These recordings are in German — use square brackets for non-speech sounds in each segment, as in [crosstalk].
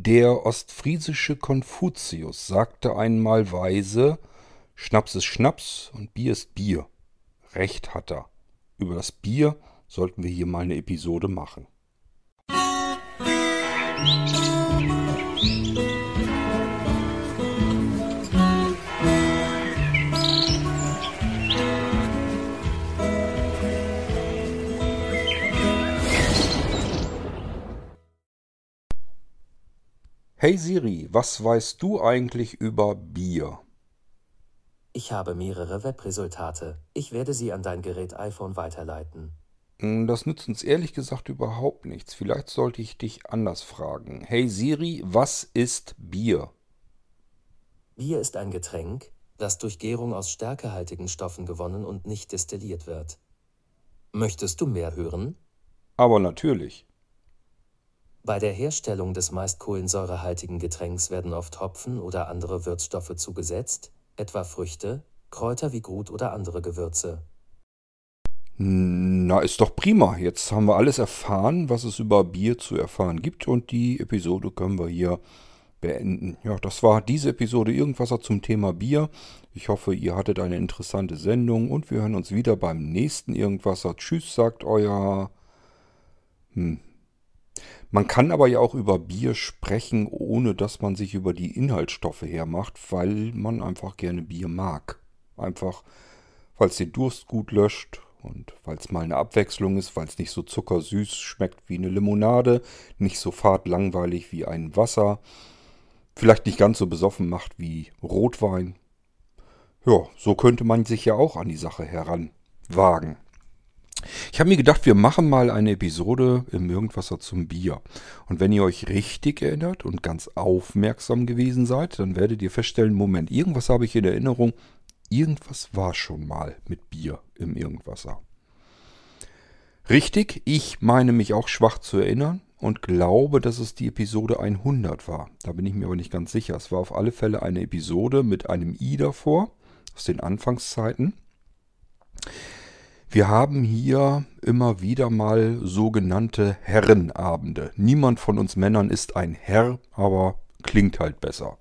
Der ostfriesische Konfuzius sagte einmal weise, Schnaps ist Schnaps und Bier ist Bier. Recht hat er. Über das Bier sollten wir hier mal eine Episode machen. Hey Siri, was weißt du eigentlich über Bier? Ich habe mehrere Webresultate. Ich werde sie an dein Gerät iPhone weiterleiten. Hm, das nützt uns ehrlich gesagt überhaupt nichts. Vielleicht sollte ich dich anders fragen. Hey Siri, was ist Bier? Bier ist ein Getränk, das durch Gärung aus stärkehaltigen Stoffen gewonnen und nicht destilliert wird. Möchtest du mehr hören? Aber natürlich. Bei der Herstellung des meist kohlensäurehaltigen Getränks werden oft Hopfen oder andere Würzstoffe zugesetzt, etwa Früchte, Kräuter wie Grut oder andere Gewürze. Na, ist doch prima. Jetzt haben wir alles erfahren, was es über Bier zu erfahren gibt und die Episode können wir hier beenden. Ja, das war diese Episode Irgendwasser zum Thema Bier. Ich hoffe, ihr hattet eine interessante Sendung und wir hören uns wieder beim nächsten Irgendwasser. Tschüss, sagt euer... Hm, man kann aber ja auch über Bier sprechen, ohne dass man sich über die Inhaltsstoffe hermacht, weil man einfach gerne Bier mag. Einfach, weil es den Durst gut löscht und weil es mal eine Abwechslung ist, weil es nicht so zuckersüß schmeckt wie eine Limonade, nicht so fad langweilig wie ein Wasser, vielleicht nicht ganz so besoffen macht wie Rotwein. Ja, so könnte man sich ja auch an die Sache heranwagen. Ich habe mir gedacht, wir machen mal eine Episode im Irgendwasser zum Bier. Und wenn ihr euch richtig erinnert und ganz aufmerksam gewesen seid, dann werdet ihr feststellen, Moment, irgendwas habe ich in Erinnerung, irgendwas war schon mal mit Bier im Irgendwasser. Richtig, ich meine mich auch schwach zu erinnern und glaube, dass es die Episode 100 war. Da bin ich mir aber nicht ganz sicher. Es war auf alle Fälle eine Episode mit einem I davor, aus den Anfangszeiten. Wir haben hier immer wieder mal sogenannte Herrenabende. Niemand von uns Männern ist ein Herr, aber klingt halt besser.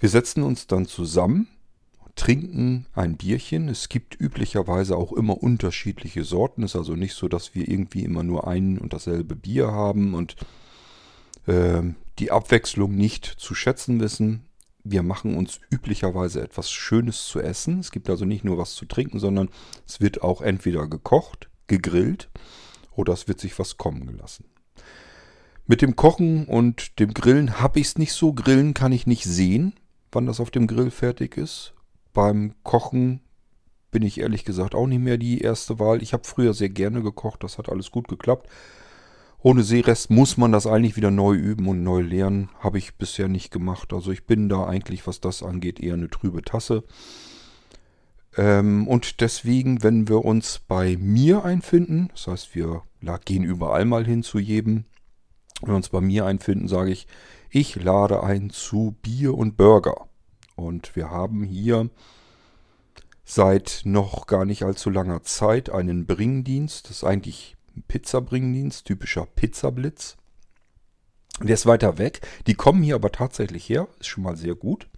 Wir setzen uns dann zusammen, trinken ein Bierchen. Es gibt üblicherweise auch immer unterschiedliche Sorten. Es ist also nicht so, dass wir irgendwie immer nur ein und dasselbe Bier haben und äh, die Abwechslung nicht zu schätzen wissen. Wir machen uns üblicherweise etwas Schönes zu essen. Es gibt also nicht nur was zu trinken, sondern es wird auch entweder gekocht, gegrillt oder es wird sich was kommen gelassen. Mit dem Kochen und dem Grillen habe ich es nicht so. Grillen kann ich nicht sehen, wann das auf dem Grill fertig ist. Beim Kochen bin ich ehrlich gesagt auch nicht mehr die erste Wahl. Ich habe früher sehr gerne gekocht, das hat alles gut geklappt. Ohne Seerest muss man das eigentlich wieder neu üben und neu lernen. Habe ich bisher nicht gemacht. Also ich bin da eigentlich, was das angeht, eher eine trübe Tasse. Ähm, und deswegen, wenn wir uns bei mir einfinden, das heißt, wir gehen überall mal hin zu jedem. Wenn wir uns bei mir einfinden, sage ich, ich lade ein zu Bier und Burger. Und wir haben hier seit noch gar nicht allzu langer Zeit einen Bringdienst. Das ist eigentlich Pizzabringdienst, typischer Pizzablitz. Der ist weiter weg. Die kommen hier aber tatsächlich her, ist schon mal sehr gut.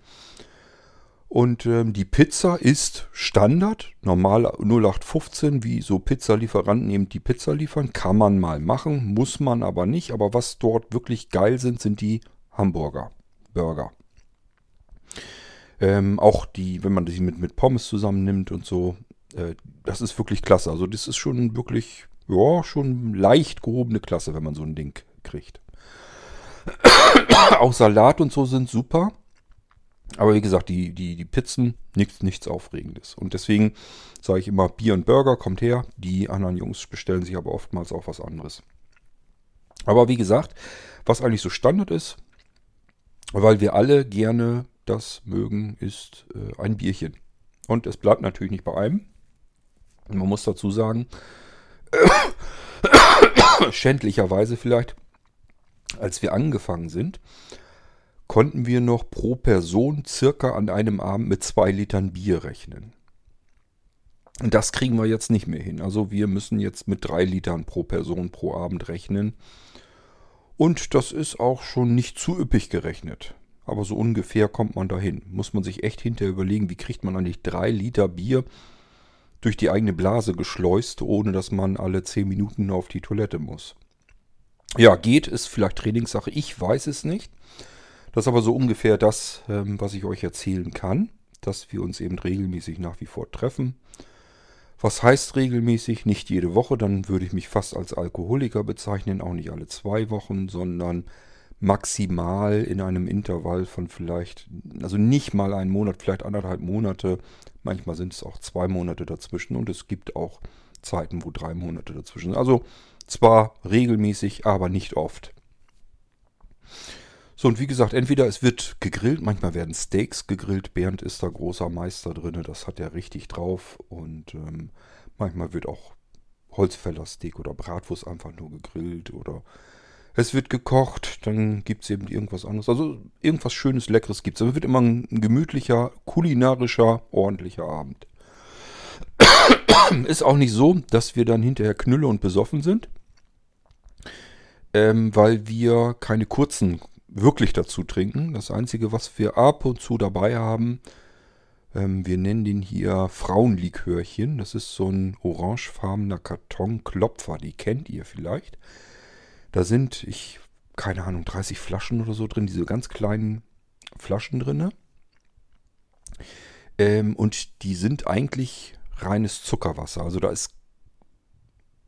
Und ähm, die Pizza ist Standard, normal 0815, wie so Pizzalieferanten eben die Pizza liefern. Kann man mal machen, muss man aber nicht. Aber was dort wirklich geil sind, sind die Hamburger, Burger. Ähm, auch die, wenn man die mit, mit Pommes zusammennimmt und so, äh, das ist wirklich klasse. Also das ist schon wirklich ja, schon leicht gehobene Klasse, wenn man so ein Ding kriegt. Auch Salat und so sind super. Aber wie gesagt, die, die, die Pizzen, nichts, nichts Aufregendes. Und deswegen sage ich immer, Bier und Burger kommt her. Die anderen Jungs bestellen sich aber oftmals auch was anderes. Aber wie gesagt, was eigentlich so Standard ist, weil wir alle gerne das mögen, ist äh, ein Bierchen. Und es bleibt natürlich nicht bei einem. Man muss dazu sagen, [coughs] schändlicherweise vielleicht, als wir angefangen sind, konnten wir noch pro Person circa an einem Abend mit zwei Litern Bier rechnen. Und das kriegen wir jetzt nicht mehr hin. Also wir müssen jetzt mit drei Litern pro Person pro Abend rechnen. Und das ist auch schon nicht zu üppig gerechnet. Aber so ungefähr kommt man dahin. Muss man sich echt hinterher überlegen, wie kriegt man eigentlich drei Liter Bier durch die eigene Blase geschleust, ohne dass man alle zehn Minuten auf die Toilette muss. Ja, geht, ist vielleicht Trainingssache. Ich weiß es nicht. Das ist aber so ungefähr das, ähm, was ich euch erzählen kann, dass wir uns eben regelmäßig nach wie vor treffen. Was heißt regelmäßig? Nicht jede Woche, dann würde ich mich fast als Alkoholiker bezeichnen, auch nicht alle zwei Wochen, sondern maximal in einem Intervall von vielleicht, also nicht mal einen Monat, vielleicht anderthalb Monate. Manchmal sind es auch zwei Monate dazwischen und es gibt auch Zeiten, wo drei Monate dazwischen sind. Also zwar regelmäßig, aber nicht oft. So, und wie gesagt, entweder es wird gegrillt, manchmal werden Steaks gegrillt. Bernd ist da großer Meister drin, das hat er richtig drauf. Und ähm, manchmal wird auch Holzfällersteak oder Bratwurst einfach nur gegrillt oder es wird gekocht, dann gibt es eben irgendwas anderes. Also irgendwas Schönes, Leckeres gibt es. Es wird immer ein gemütlicher, kulinarischer, ordentlicher Abend. Ist auch nicht so, dass wir dann hinterher knülle und besoffen sind, ähm, weil wir keine kurzen wirklich dazu trinken. Das Einzige, was wir ab und zu dabei haben, ähm, wir nennen den hier Frauenlikörchen. Das ist so ein orangefarbener Kartonklopfer, die kennt ihr vielleicht. Da sind, ich, keine Ahnung, 30 Flaschen oder so drin, diese ganz kleinen Flaschen drin. Ähm, und die sind eigentlich reines Zuckerwasser. Also da ist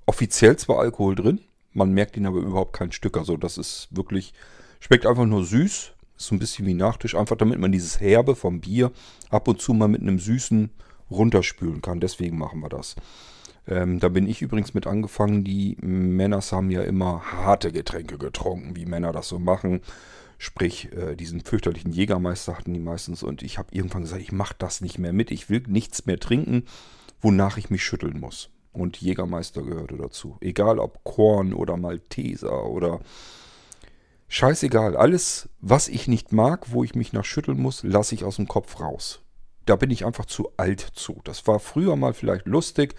offiziell zwar Alkohol drin, man merkt ihn aber überhaupt kein Stück. Also das ist wirklich Schmeckt einfach nur süß. Ist so ein bisschen wie Nachtisch. Einfach damit man dieses Herbe vom Bier ab und zu mal mit einem Süßen runterspülen kann. Deswegen machen wir das. Ähm, da bin ich übrigens mit angefangen. Die Männer haben ja immer harte Getränke getrunken, wie Männer das so machen. Sprich, äh, diesen fürchterlichen Jägermeister hatten die meistens. Und ich habe irgendwann gesagt, ich mache das nicht mehr mit. Ich will nichts mehr trinken, wonach ich mich schütteln muss. Und Jägermeister gehörte dazu. Egal ob Korn oder Malteser oder Scheißegal, alles, was ich nicht mag, wo ich mich nach schütteln muss, lasse ich aus dem Kopf raus. Da bin ich einfach zu alt zu. Das war früher mal vielleicht lustig.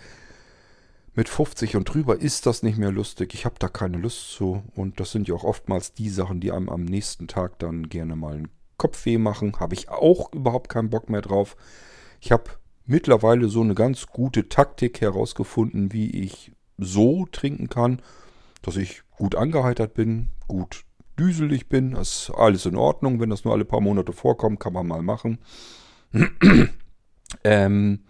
Mit 50 und drüber ist das nicht mehr lustig. Ich habe da keine Lust zu. Und das sind ja auch oftmals die Sachen, die einem am nächsten Tag dann gerne mal einen Kopfweh machen. Habe ich auch überhaupt keinen Bock mehr drauf. Ich habe mittlerweile so eine ganz gute Taktik herausgefunden, wie ich so trinken kann, dass ich gut angeheitert bin, gut düselig bin. Das ist alles in Ordnung. Wenn das nur alle paar Monate vorkommt, kann man mal machen. [clears throat] ähm,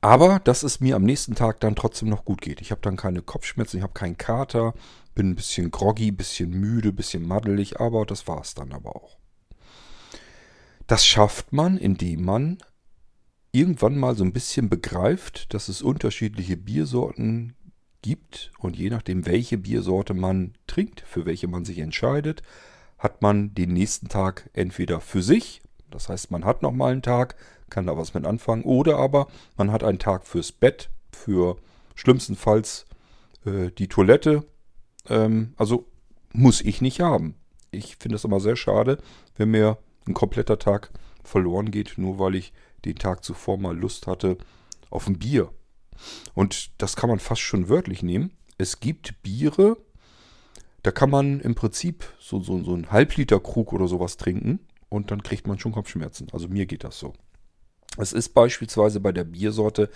aber dass es mir am nächsten Tag dann trotzdem noch gut geht. Ich habe dann keine Kopfschmerzen, ich habe keinen Kater, bin ein bisschen groggy, ein bisschen müde, ein bisschen maddelig, aber das war es dann aber auch. Das schafft man, indem man irgendwann mal so ein bisschen begreift, dass es unterschiedliche Biersorten gibt und je nachdem, welche Biersorte man trinkt, für welche man sich entscheidet, hat man den nächsten Tag entweder für sich, das heißt, man hat nochmal einen Tag, kann da was mit anfangen, oder aber man hat einen Tag fürs Bett, für schlimmstenfalls äh, die Toilette. Ähm, also muss ich nicht haben. Ich finde es immer sehr schade, wenn mir ein kompletter Tag verloren geht, nur weil ich den Tag zuvor mal Lust hatte auf ein Bier. Und das kann man fast schon wörtlich nehmen. Es gibt Biere, da kann man im Prinzip so, so, so einen Halbliter Krug oder sowas trinken und dann kriegt man schon Kopfschmerzen. Also mir geht das so. Es ist beispielsweise bei der Biersorte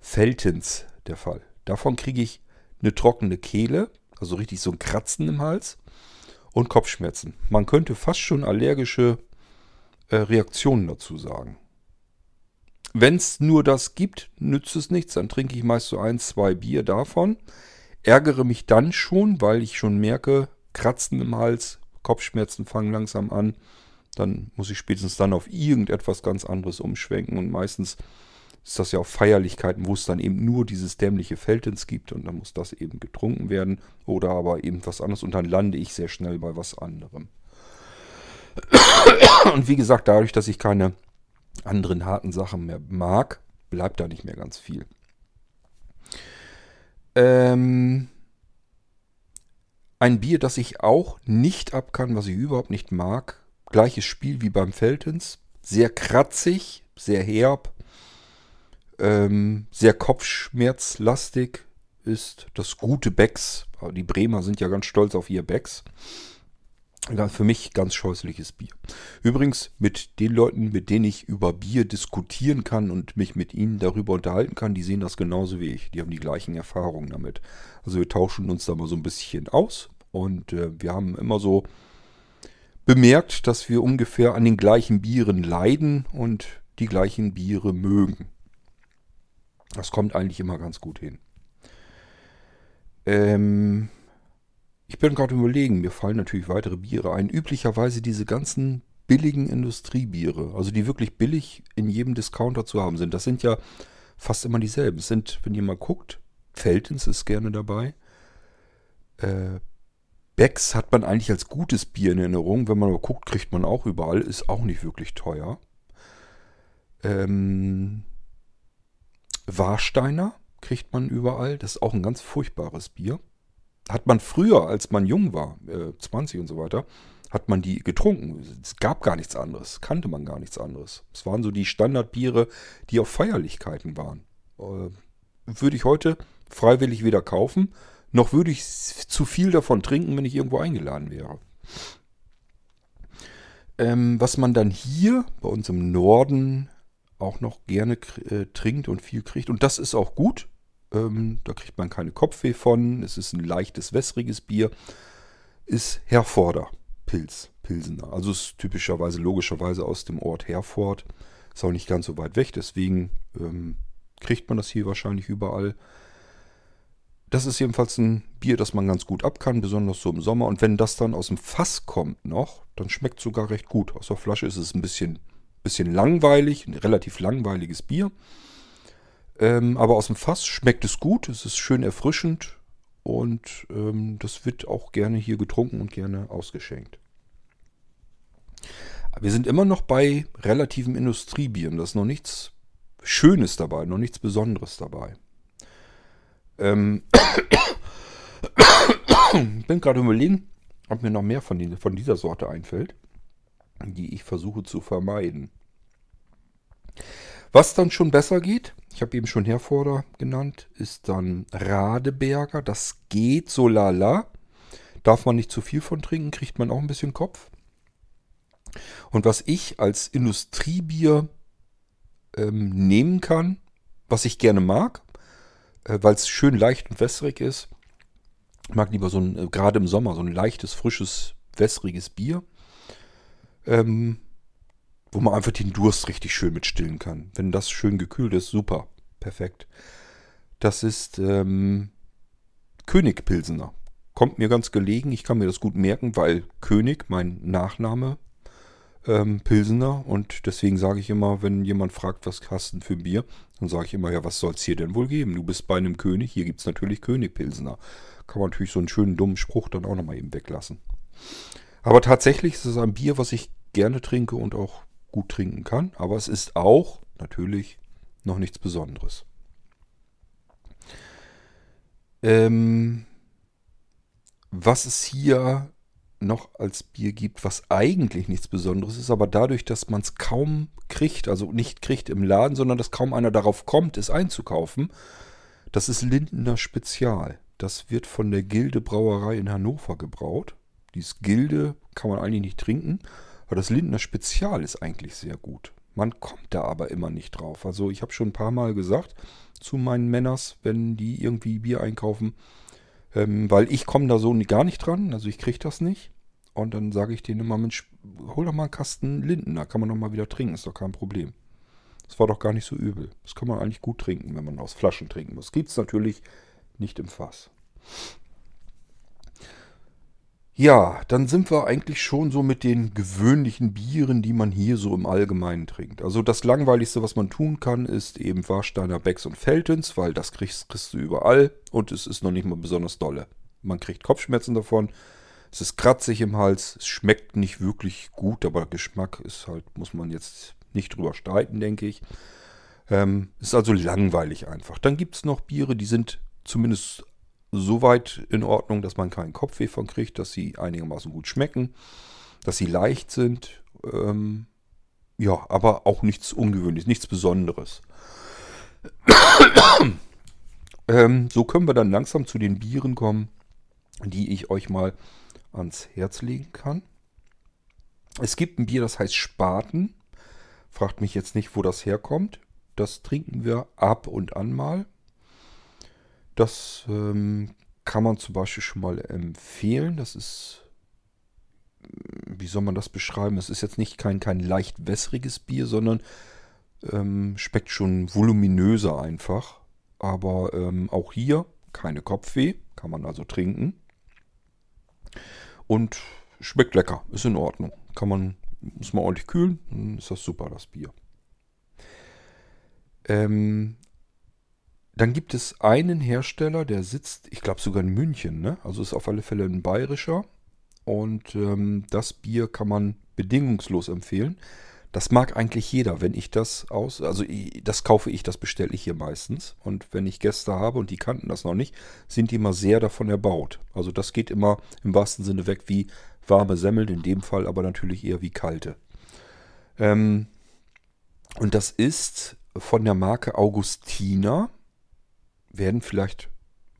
Feltens der Fall. Davon kriege ich eine trockene Kehle, also richtig so ein Kratzen im Hals und Kopfschmerzen. Man könnte fast schon allergische äh, Reaktionen dazu sagen. Wenn es nur das gibt, nützt es nichts. Dann trinke ich meist so ein, zwei Bier davon. Ärgere mich dann schon, weil ich schon merke, Kratzen im Hals, Kopfschmerzen fangen langsam an. Dann muss ich spätestens dann auf irgendetwas ganz anderes umschwenken. Und meistens ist das ja auf Feierlichkeiten, wo es dann eben nur dieses dämliche Feldens gibt. Und dann muss das eben getrunken werden. Oder aber eben was anderes. Und dann lande ich sehr schnell bei was anderem. [coughs] Und wie gesagt, dadurch, dass ich keine anderen harten Sachen mehr mag, bleibt da nicht mehr ganz viel. Ähm, ein Bier, das ich auch nicht ab kann, was ich überhaupt nicht mag. Gleiches Spiel wie beim Feltens. Sehr kratzig, sehr herb, ähm, sehr kopfschmerzlastig. ist das gute Becks. Die Bremer sind ja ganz stolz auf ihr Becks. Für mich ganz scheußliches Bier. Übrigens mit den Leuten, mit denen ich über Bier diskutieren kann und mich mit ihnen darüber unterhalten kann, die sehen das genauso wie ich. Die haben die gleichen Erfahrungen damit. Also wir tauschen uns da mal so ein bisschen aus und äh, wir haben immer so bemerkt, dass wir ungefähr an den gleichen Bieren leiden und die gleichen Biere mögen. Das kommt eigentlich immer ganz gut hin. Ähm, ich bin gerade überlegen, mir fallen natürlich weitere Biere ein. Üblicherweise diese ganzen billigen Industriebiere, also die wirklich billig in jedem Discounter zu haben sind. Das sind ja fast immer dieselben. Es sind, wenn ihr mal guckt, Feltens ist gerne dabei. Äh, Becks hat man eigentlich als gutes Bier in Erinnerung. Wenn man aber guckt, kriegt man auch überall. Ist auch nicht wirklich teuer. Ähm, Warsteiner kriegt man überall. Das ist auch ein ganz furchtbares Bier hat man früher, als man jung war, äh, 20 und so weiter, hat man die getrunken. Es gab gar nichts anderes, kannte man gar nichts anderes. Es waren so die Standardbiere, die auf Feierlichkeiten waren. Äh, würde ich heute freiwillig weder kaufen, noch würde ich zu viel davon trinken, wenn ich irgendwo eingeladen wäre. Ähm, was man dann hier bei uns im Norden auch noch gerne äh, trinkt und viel kriegt, und das ist auch gut, ähm, da kriegt man keine Kopfweh von. Es ist ein leichtes, wässriges Bier. Ist Herforder Pilz, Pilsener. Also ist typischerweise, logischerweise aus dem Ort Herford. Ist auch nicht ganz so weit weg, deswegen ähm, kriegt man das hier wahrscheinlich überall. Das ist jedenfalls ein Bier, das man ganz gut ab kann, besonders so im Sommer. Und wenn das dann aus dem Fass kommt noch, dann schmeckt es sogar recht gut. Aus der Flasche ist es ein bisschen, bisschen langweilig, ein relativ langweiliges Bier. Ähm, aber aus dem Fass schmeckt es gut, es ist schön erfrischend und ähm, das wird auch gerne hier getrunken und gerne ausgeschenkt. wir sind immer noch bei relativen Industriebieren. Da ist noch nichts Schönes dabei, noch nichts Besonderes dabei. Ähm [coughs] bin gerade überlegen, ob mir noch mehr von, die, von dieser Sorte einfällt, die ich versuche zu vermeiden. Was dann schon besser geht, ich habe eben schon Herforder genannt, ist dann Radeberger. Das geht so lala. Darf man nicht zu viel von trinken, kriegt man auch ein bisschen Kopf. Und was ich als Industriebier ähm, nehmen kann, was ich gerne mag, weil es schön leicht und wässrig ist, mag lieber so ein, äh, gerade im Sommer, so ein leichtes, frisches, wässriges Bier. Ähm, wo man einfach den Durst richtig schön mit stillen kann. Wenn das schön gekühlt ist, super, perfekt. Das ist ähm, König Pilsener. Kommt mir ganz gelegen, ich kann mir das gut merken, weil König, mein Nachname, ähm, Pilsener. Und deswegen sage ich immer, wenn jemand fragt, was hast du für ein Bier, dann sage ich immer, ja, was soll es hier denn wohl geben? Du bist bei einem König, hier gibt es natürlich König Pilsener. Kann man natürlich so einen schönen dummen Spruch dann auch nochmal eben weglassen. Aber tatsächlich ist es ein Bier, was ich gerne trinke und auch gut trinken kann. Aber es ist auch natürlich noch nichts Besonderes. Ähm, was es hier noch als Bier gibt, was eigentlich nichts Besonderes ist, aber dadurch, dass man es kaum kriegt, also nicht kriegt im Laden, sondern dass kaum einer darauf kommt, es einzukaufen, das ist Lindener Spezial. Das wird von der Gilde Brauerei in Hannover gebraut. Dieses Gilde kann man eigentlich nicht trinken, aber das Lindner Spezial ist eigentlich sehr gut. Man kommt da aber immer nicht drauf. Also ich habe schon ein paar Mal gesagt zu meinen Männers, wenn die irgendwie Bier einkaufen, ähm, weil ich komme da so gar nicht dran, also ich kriege das nicht. Und dann sage ich denen immer, Mensch, hol doch mal einen Kasten Linden, da kann man noch mal wieder trinken, ist doch kein Problem. Das war doch gar nicht so übel. Das kann man eigentlich gut trinken, wenn man aus Flaschen trinken muss. Gibt es natürlich nicht im Fass. Ja, dann sind wir eigentlich schon so mit den gewöhnlichen Bieren, die man hier so im Allgemeinen trinkt. Also das Langweiligste, was man tun kann, ist eben Warsteiner Becks und Feltens, weil das kriegst, kriegst du überall und es ist noch nicht mal besonders dolle. Man kriegt Kopfschmerzen davon, es ist kratzig im Hals, es schmeckt nicht wirklich gut, aber Geschmack ist halt, muss man jetzt nicht drüber streiten, denke ich. Ähm, ist also langweilig einfach. Dann gibt es noch Biere, die sind zumindest so weit in Ordnung, dass man keinen Kopfweh von kriegt, dass sie einigermaßen gut schmecken, dass sie leicht sind. Ähm, ja, aber auch nichts Ungewöhnliches, nichts Besonderes. [coughs] ähm, so können wir dann langsam zu den Bieren kommen, die ich euch mal ans Herz legen kann. Es gibt ein Bier, das heißt Spaten. Fragt mich jetzt nicht, wo das herkommt. Das trinken wir ab und an mal. Das ähm, kann man zum Beispiel schon mal empfehlen. Das ist, wie soll man das beschreiben? Es ist jetzt nicht kein, kein leicht wässriges Bier, sondern ähm, schmeckt schon voluminöser einfach. Aber ähm, auch hier keine Kopfweh, kann man also trinken. Und schmeckt lecker, ist in Ordnung. Kann man, muss man ordentlich kühlen, dann ist das super, das Bier. Ähm, dann gibt es einen Hersteller, der sitzt, ich glaube sogar in München, ne? Also ist auf alle Fälle ein bayerischer. Und ähm, das Bier kann man bedingungslos empfehlen. Das mag eigentlich jeder, wenn ich das aus, also das kaufe ich, das bestelle ich hier meistens. Und wenn ich Gäste habe und die kannten das noch nicht, sind die immer sehr davon erbaut. Also das geht immer im wahrsten Sinne weg wie warme Semmeln, in dem Fall aber natürlich eher wie kalte. Ähm, und das ist von der Marke Augustina. Werden vielleicht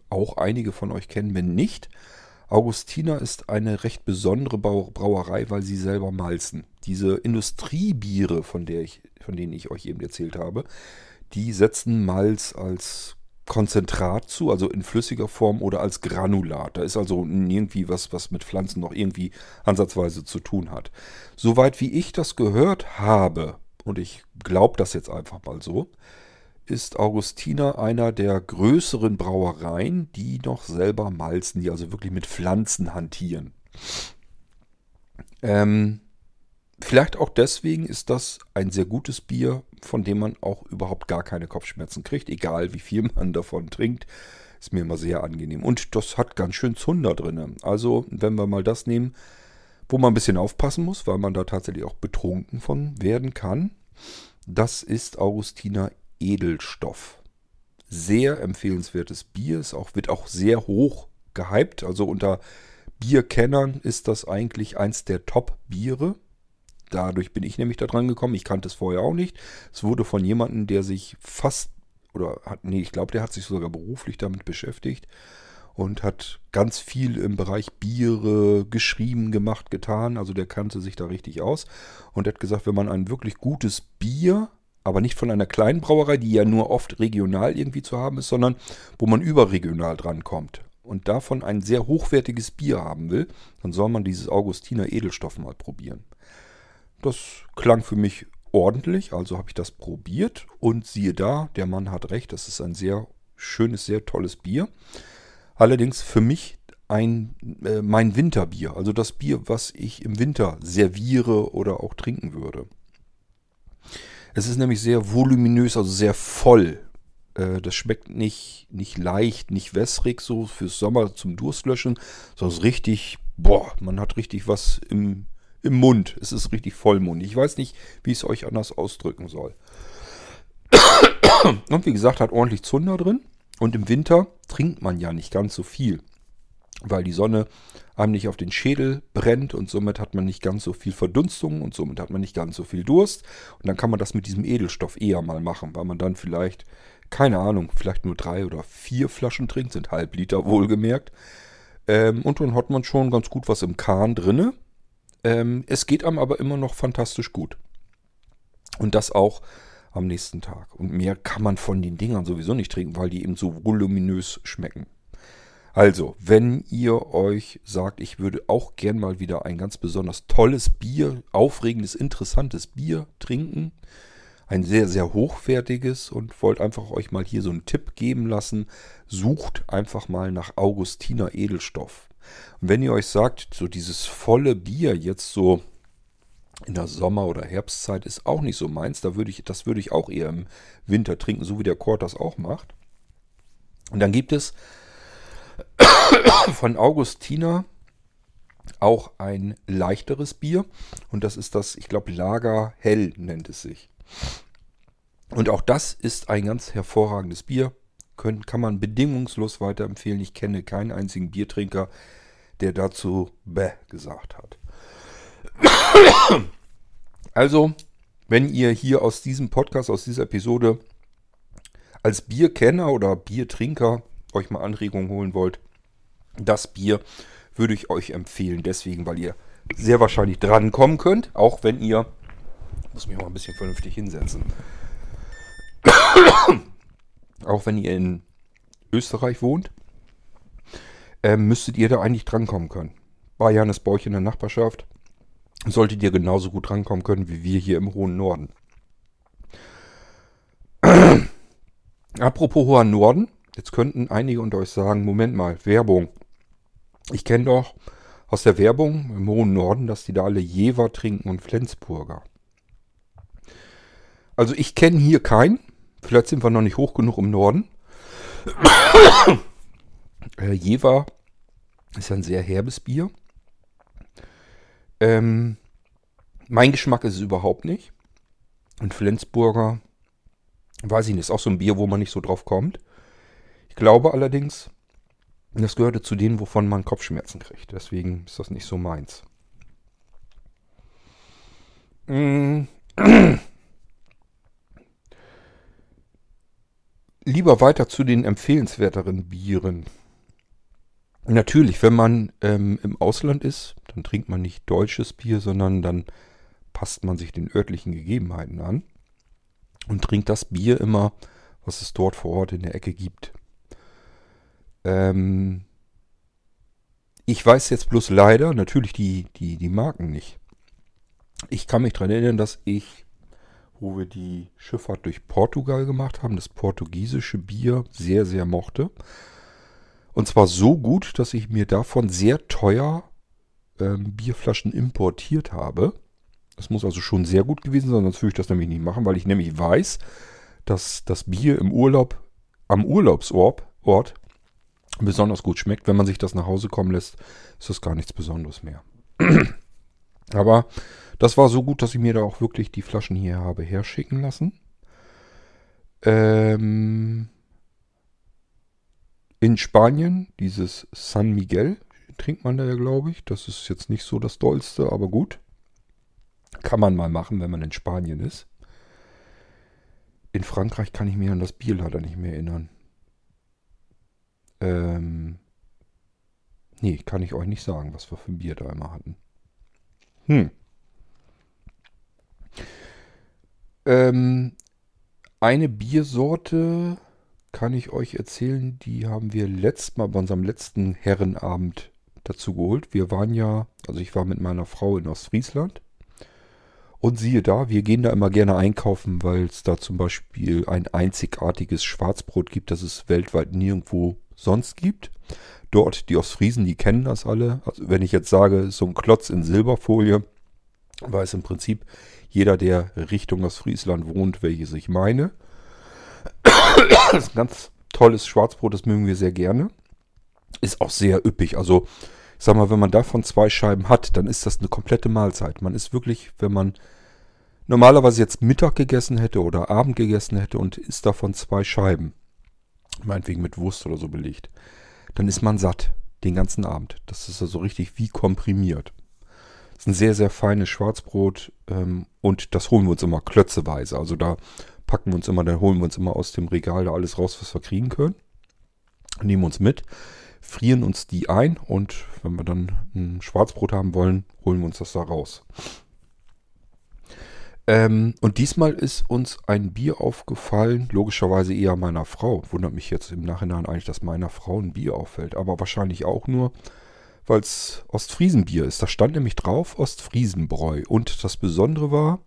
auch einige von euch kennen, wenn nicht. Augustina ist eine recht besondere Brauerei, weil sie selber malzen. Diese Industriebiere, von, der ich, von denen ich euch eben erzählt habe, die setzen Malz als Konzentrat zu, also in flüssiger Form oder als Granulat. Da ist also irgendwie was, was mit Pflanzen noch irgendwie ansatzweise zu tun hat. Soweit wie ich das gehört habe, und ich glaube das jetzt einfach mal so, ist Augustina einer der größeren Brauereien, die noch selber malzen, die also wirklich mit Pflanzen hantieren. Ähm, vielleicht auch deswegen ist das ein sehr gutes Bier, von dem man auch überhaupt gar keine Kopfschmerzen kriegt, egal wie viel man davon trinkt. Ist mir immer sehr angenehm. Und das hat ganz schön Zunder drin. Also, wenn wir mal das nehmen, wo man ein bisschen aufpassen muss, weil man da tatsächlich auch betrunken von werden kann. Das ist Augustina Edelstoff. Sehr empfehlenswertes Bier, ist auch, wird auch sehr hoch gehypt. Also unter Bierkennern ist das eigentlich eins der Top-Biere. Dadurch bin ich nämlich da dran gekommen. Ich kannte es vorher auch nicht. Es wurde von jemandem, der sich fast, oder hat, nee, ich glaube, der hat sich sogar beruflich damit beschäftigt und hat ganz viel im Bereich Biere geschrieben, gemacht, getan. Also der kannte sich da richtig aus und hat gesagt, wenn man ein wirklich gutes Bier aber nicht von einer kleinen Brauerei, die ja nur oft regional irgendwie zu haben ist, sondern wo man überregional drankommt und davon ein sehr hochwertiges Bier haben will, dann soll man dieses Augustiner Edelstoff mal probieren. Das klang für mich ordentlich, also habe ich das probiert und siehe da, der Mann hat recht, das ist ein sehr schönes, sehr tolles Bier. Allerdings für mich ein, äh, mein Winterbier, also das Bier, was ich im Winter serviere oder auch trinken würde. Es ist nämlich sehr voluminös, also sehr voll. Äh, das schmeckt nicht, nicht leicht, nicht wässrig, so fürs Sommer zum Durstlöschen, sondern richtig, boah, man hat richtig was im, im Mund. Es ist richtig vollmundig. Ich weiß nicht, wie ich es euch anders ausdrücken soll. Und wie gesagt, hat ordentlich Zunder drin. Und im Winter trinkt man ja nicht ganz so viel weil die Sonne einem nicht auf den Schädel brennt und somit hat man nicht ganz so viel Verdunstung und somit hat man nicht ganz so viel Durst. Und dann kann man das mit diesem Edelstoff eher mal machen, weil man dann vielleicht, keine Ahnung, vielleicht nur drei oder vier Flaschen trinkt, sind halb Liter wohlgemerkt. Ähm, und dann hat man schon ganz gut was im Kahn drinne. Ähm, es geht einem aber immer noch fantastisch gut. Und das auch am nächsten Tag. Und mehr kann man von den Dingern sowieso nicht trinken, weil die eben so voluminös schmecken. Also, wenn ihr euch sagt, ich würde auch gern mal wieder ein ganz besonders tolles Bier, aufregendes, interessantes Bier trinken, ein sehr, sehr hochwertiges und wollt einfach euch mal hier so einen Tipp geben lassen, sucht einfach mal nach Augustiner Edelstoff. Und wenn ihr euch sagt, so dieses volle Bier jetzt so in der Sommer- oder Herbstzeit ist auch nicht so meins, da würde ich, das würde ich auch eher im Winter trinken, so wie der Kort das auch macht. Und dann gibt es von Augustina auch ein leichteres Bier. Und das ist das, ich glaube, Lager Hell nennt es sich. Und auch das ist ein ganz hervorragendes Bier. Können, kann man bedingungslos weiterempfehlen. Ich kenne keinen einzigen Biertrinker, der dazu Bäh gesagt hat. Also, wenn ihr hier aus diesem Podcast, aus dieser Episode als Bierkenner oder Biertrinker euch mal Anregungen holen wollt, das Bier würde ich euch empfehlen. Deswegen, weil ihr sehr wahrscheinlich drankommen könnt, auch wenn ihr, muss mich mal ein bisschen vernünftig hinsetzen, [coughs] auch wenn ihr in Österreich wohnt, äh, müsstet ihr da eigentlich drankommen können. Bayern ist bei euch in der Nachbarschaft. Solltet ihr genauso gut drankommen können wie wir hier im hohen Norden. [coughs] Apropos hoher Norden, jetzt könnten einige unter euch sagen, Moment mal, Werbung. Ich kenne doch aus der Werbung im hohen Norden, dass die da alle Jever trinken und Flensburger. Also ich kenne hier keinen. Vielleicht sind wir noch nicht hoch genug im Norden. [coughs] äh, Jever ist ein sehr herbes Bier. Ähm, mein Geschmack ist es überhaupt nicht. Und Flensburger, weiß ich nicht, ist auch so ein Bier, wo man nicht so drauf kommt. Glaube allerdings, das gehörte zu denen, wovon man Kopfschmerzen kriegt. Deswegen ist das nicht so meins. Mm. [clears throat] Lieber weiter zu den empfehlenswerteren Bieren. Natürlich, wenn man ähm, im Ausland ist, dann trinkt man nicht deutsches Bier, sondern dann passt man sich den örtlichen Gegebenheiten an und trinkt das Bier immer, was es dort vor Ort in der Ecke gibt. Ähm ich weiß jetzt bloß leider natürlich die, die, die Marken nicht. Ich kann mich daran erinnern, dass ich, wo wir die Schifffahrt durch Portugal gemacht haben, das portugiesische Bier sehr, sehr mochte. Und zwar so gut, dass ich mir davon sehr teuer ähm, Bierflaschen importiert habe. Das muss also schon sehr gut gewesen sein, sonst würde ich das nämlich nicht machen, weil ich nämlich weiß, dass das Bier im Urlaub am Urlaubsort Ort, besonders gut schmeckt. Wenn man sich das nach Hause kommen lässt, ist das gar nichts Besonderes mehr. [clears throat] Aber das war so gut, dass ich mir da auch wirklich die Flaschen hier habe herschicken lassen. Ähm, in Spanien, dieses San Miguel, trinkt man da ja, glaube ich. Das ist jetzt nicht so das Dollste, aber gut. Kann man mal machen, wenn man in Spanien ist. In Frankreich kann ich mich an das Bier leider nicht mehr erinnern. Ähm. Nee, kann ich euch nicht sagen, was wir für ein Bier da immer hatten. Hm. Ähm, eine Biersorte kann ich euch erzählen, die haben wir letztes Mal bei unserem letzten Herrenabend dazu geholt. Wir waren ja, also ich war mit meiner Frau in Ostfriesland. Und siehe da, wir gehen da immer gerne einkaufen, weil es da zum Beispiel ein einzigartiges Schwarzbrot gibt, das es weltweit nirgendwo sonst gibt. Dort, die Ostfriesen, die kennen das alle. Also wenn ich jetzt sage, so ein Klotz in Silberfolie, weiß im Prinzip jeder, der Richtung Ostfriesland wohnt, welches ich meine. Das [coughs] ist ein ganz tolles Schwarzbrot, das mögen wir sehr gerne. Ist auch sehr üppig. Also, ich sag mal, wenn man davon zwei Scheiben hat, dann ist das eine komplette Mahlzeit. Man ist wirklich, wenn man normalerweise jetzt Mittag gegessen hätte oder Abend gegessen hätte und isst davon zwei Scheiben, meinetwegen mit Wurst oder so belegt, dann ist man satt den ganzen Abend. Das ist also richtig wie komprimiert. Das ist ein sehr, sehr feines Schwarzbrot ähm, und das holen wir uns immer klötzeweise. Also da packen wir uns immer, dann holen wir uns immer aus dem Regal da alles raus, was wir kriegen können. Nehmen uns mit, frieren uns die ein und wenn wir dann ein Schwarzbrot haben wollen, holen wir uns das da raus. Ähm, und diesmal ist uns ein Bier aufgefallen, logischerweise eher meiner Frau. Wundert mich jetzt im Nachhinein eigentlich, dass meiner Frau ein Bier auffällt. Aber wahrscheinlich auch nur, weil es Ostfriesenbier ist. Da stand nämlich drauf Ostfriesenbräu. Und das Besondere war,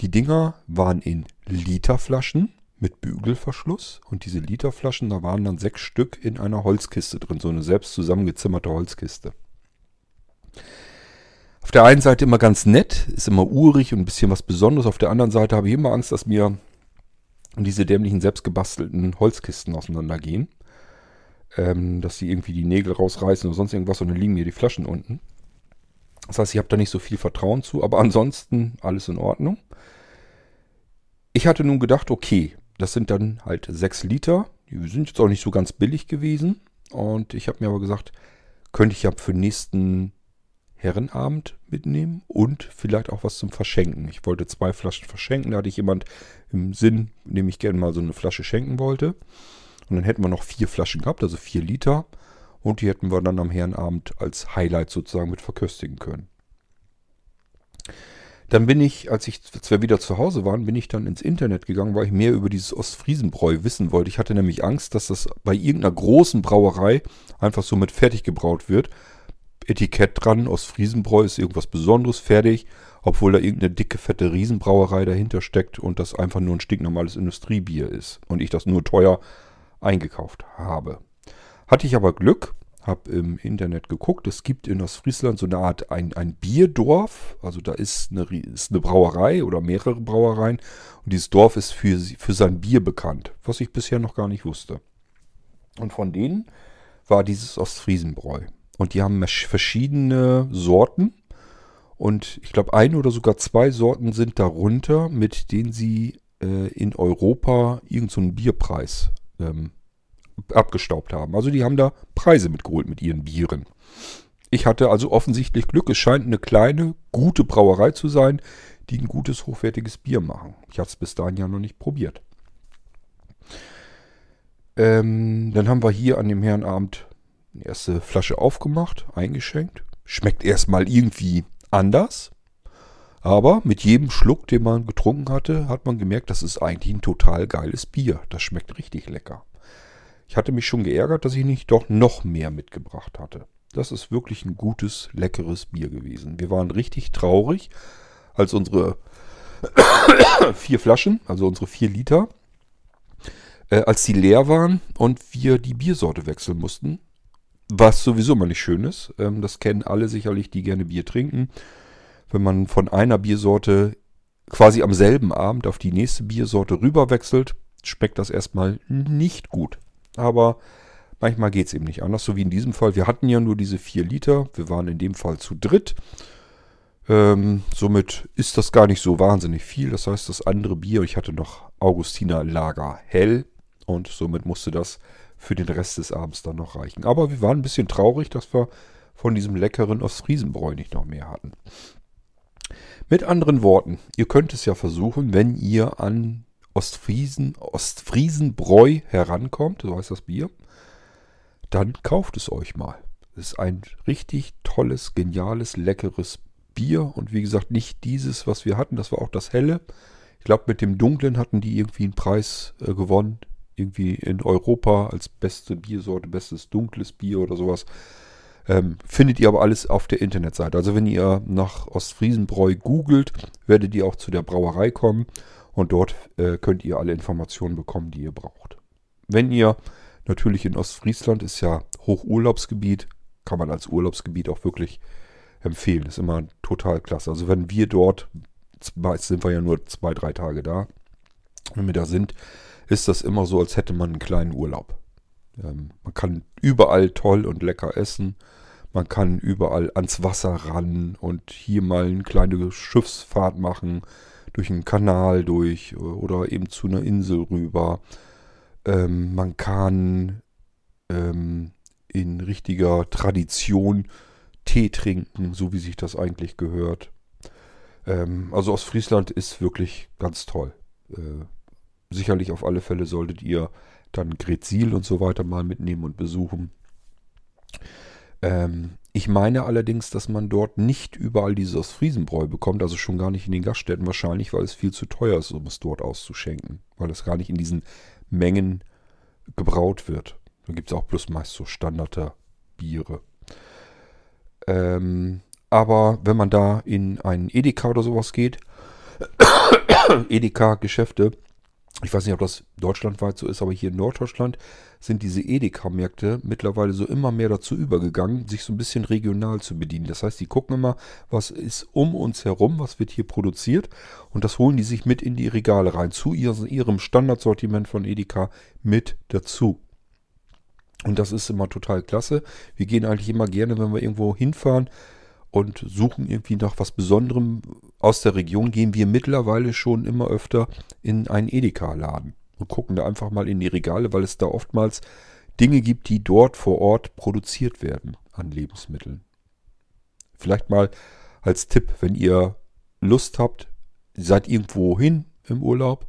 die Dinger waren in Literflaschen mit Bügelverschluss und diese Literflaschen, da waren dann sechs Stück in einer Holzkiste drin, so eine selbst zusammengezimmerte Holzkiste. Auf der einen Seite immer ganz nett, ist immer urig und ein bisschen was Besonderes. Auf der anderen Seite habe ich immer Angst, dass mir diese dämlichen selbstgebastelten Holzkisten auseinandergehen. Ähm, dass sie irgendwie die Nägel rausreißen oder sonst irgendwas und dann liegen mir die Flaschen unten. Das heißt, ich habe da nicht so viel Vertrauen zu, aber ansonsten alles in Ordnung. Ich hatte nun gedacht, okay, das sind dann halt 6 Liter. Die sind jetzt auch nicht so ganz billig gewesen. Und ich habe mir aber gesagt, könnte ich ja für den nächsten Herrenabend mitnehmen und vielleicht auch was zum Verschenken. Ich wollte zwei Flaschen verschenken. Da hatte ich jemand im Sinn, dem ich gerne mal so eine Flasche schenken wollte. Und dann hätten wir noch vier Flaschen gehabt, also vier Liter. Und die hätten wir dann am Herrenabend als Highlight sozusagen mit verköstigen können. Dann bin ich, als ich zwar wieder zu Hause war, bin ich dann ins Internet gegangen, weil ich mehr über dieses Ostfriesenbräu wissen wollte. Ich hatte nämlich Angst, dass das bei irgendeiner großen Brauerei einfach so mit fertig gebraut wird. Etikett dran, Ostfriesenbräu ist irgendwas Besonderes, fertig, obwohl da irgendeine dicke, fette Riesenbrauerei dahinter steckt und das einfach nur ein stinknormales Industriebier ist und ich das nur teuer eingekauft habe. Hatte ich aber Glück, habe im Internet geguckt, es gibt in Ostfriesland so eine Art ein, ein Bierdorf, also da ist eine, ist eine Brauerei oder mehrere Brauereien und dieses Dorf ist für, für sein Bier bekannt, was ich bisher noch gar nicht wusste. Und von denen war dieses Ostfriesenbräu. Und die haben verschiedene Sorten. Und ich glaube, ein oder sogar zwei Sorten sind darunter, mit denen sie äh, in Europa irgendeinen so Bierpreis ähm, abgestaubt haben. Also die haben da Preise mitgeholt mit ihren Bieren. Ich hatte also offensichtlich Glück. Es scheint eine kleine, gute Brauerei zu sein, die ein gutes, hochwertiges Bier machen. Ich habe es bis dahin ja noch nicht probiert. Ähm, dann haben wir hier an dem Herrenabend eine erste Flasche aufgemacht, eingeschenkt. Schmeckt erstmal irgendwie anders. Aber mit jedem Schluck, den man getrunken hatte, hat man gemerkt, das ist eigentlich ein total geiles Bier. Das schmeckt richtig lecker. Ich hatte mich schon geärgert, dass ich nicht doch noch mehr mitgebracht hatte. Das ist wirklich ein gutes, leckeres Bier gewesen. Wir waren richtig traurig, als unsere [coughs] vier Flaschen, also unsere vier Liter, äh, als die leer waren und wir die Biersorte wechseln mussten. Was sowieso mal nicht schön ist. Ähm, das kennen alle sicherlich, die gerne Bier trinken. Wenn man von einer Biersorte quasi am selben Abend auf die nächste Biersorte rüberwechselt, schmeckt das erstmal nicht gut. Aber manchmal geht es eben nicht anders, so wie in diesem Fall. Wir hatten ja nur diese 4 Liter. Wir waren in dem Fall zu dritt. Ähm, somit ist das gar nicht so wahnsinnig viel. Das heißt, das andere Bier, ich hatte noch Augustiner Lager hell und somit musste das für den Rest des Abends dann noch reichen. Aber wir waren ein bisschen traurig, dass wir von diesem leckeren Ostfriesenbräu nicht noch mehr hatten. Mit anderen Worten, ihr könnt es ja versuchen, wenn ihr an Ostfriesen, Ostfriesenbräu herankommt, so heißt das Bier, dann kauft es euch mal. Es ist ein richtig tolles, geniales, leckeres Bier und wie gesagt nicht dieses, was wir hatten, das war auch das helle. Ich glaube, mit dem dunklen hatten die irgendwie einen Preis äh, gewonnen. Irgendwie in Europa als beste Biersorte, bestes dunkles Bier oder sowas. Ähm, findet ihr aber alles auf der Internetseite. Also wenn ihr nach Ostfriesenbräu googelt, werdet ihr auch zu der Brauerei kommen und dort äh, könnt ihr alle Informationen bekommen, die ihr braucht. Wenn ihr natürlich in Ostfriesland ist ja Hochurlaubsgebiet, kann man als Urlaubsgebiet auch wirklich empfehlen. Ist immer total klasse. Also wenn wir dort, meist sind wir ja nur zwei, drei Tage da, wenn wir da sind, ist das immer so, als hätte man einen kleinen Urlaub. Ähm, man kann überall toll und lecker essen. Man kann überall ans Wasser ran und hier mal eine kleine Schiffsfahrt machen durch einen Kanal durch oder eben zu einer Insel rüber. Ähm, man kann ähm, in richtiger Tradition Tee trinken, so wie sich das eigentlich gehört. Ähm, also aus Friesland ist wirklich ganz toll. Äh, sicherlich auf alle Fälle solltet ihr dann Grezil und so weiter mal mitnehmen und besuchen. Ähm, ich meine allerdings, dass man dort nicht überall dieses Friesenbräu bekommt, also schon gar nicht in den Gaststätten wahrscheinlich, weil es viel zu teuer ist, um es dort auszuschenken, weil es gar nicht in diesen Mengen gebraut wird. Da gibt es auch bloß meist so Standarder Biere. Ähm, aber wenn man da in einen Edeka oder sowas geht, [coughs] Edeka-Geschäfte, ich weiß nicht, ob das deutschlandweit so ist, aber hier in Norddeutschland sind diese Edeka-Märkte mittlerweile so immer mehr dazu übergegangen, sich so ein bisschen regional zu bedienen. Das heißt, die gucken immer, was ist um uns herum, was wird hier produziert und das holen die sich mit in die Regale rein, zu ihrem Standardsortiment von Edeka mit dazu. Und das ist immer total klasse. Wir gehen eigentlich immer gerne, wenn wir irgendwo hinfahren, und suchen irgendwie nach was Besonderem aus der Region, gehen wir mittlerweile schon immer öfter in einen Edeka-Laden und gucken da einfach mal in die Regale, weil es da oftmals Dinge gibt, die dort vor Ort produziert werden an Lebensmitteln. Vielleicht mal als Tipp, wenn ihr Lust habt, seid irgendwo hin im Urlaub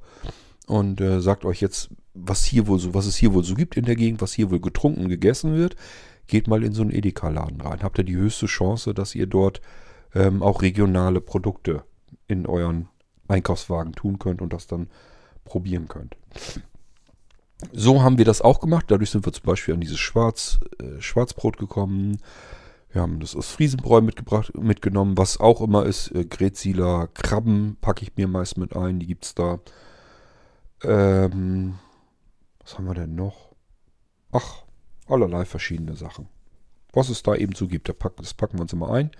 und äh, sagt euch jetzt, was hier wohl so, was es hier wohl so gibt in der Gegend, was hier wohl getrunken, gegessen wird, geht mal in so einen Edeka-Laden rein. Habt ihr die höchste Chance, dass ihr dort ähm, auch regionale Produkte in euren Einkaufswagen tun könnt und das dann probieren könnt. So haben wir das auch gemacht. Dadurch sind wir zum Beispiel an dieses Schwarz, äh, Schwarzbrot gekommen. Wir haben das aus Friesenbräu mitgebracht, mitgenommen, was auch immer ist. Äh, Grezieler Krabben packe ich mir meist mit ein. Die gibt es da. Ähm, was haben wir denn noch? Ach, allerlei verschiedene Sachen. Was es da eben so gibt, das packen wir uns immer ein.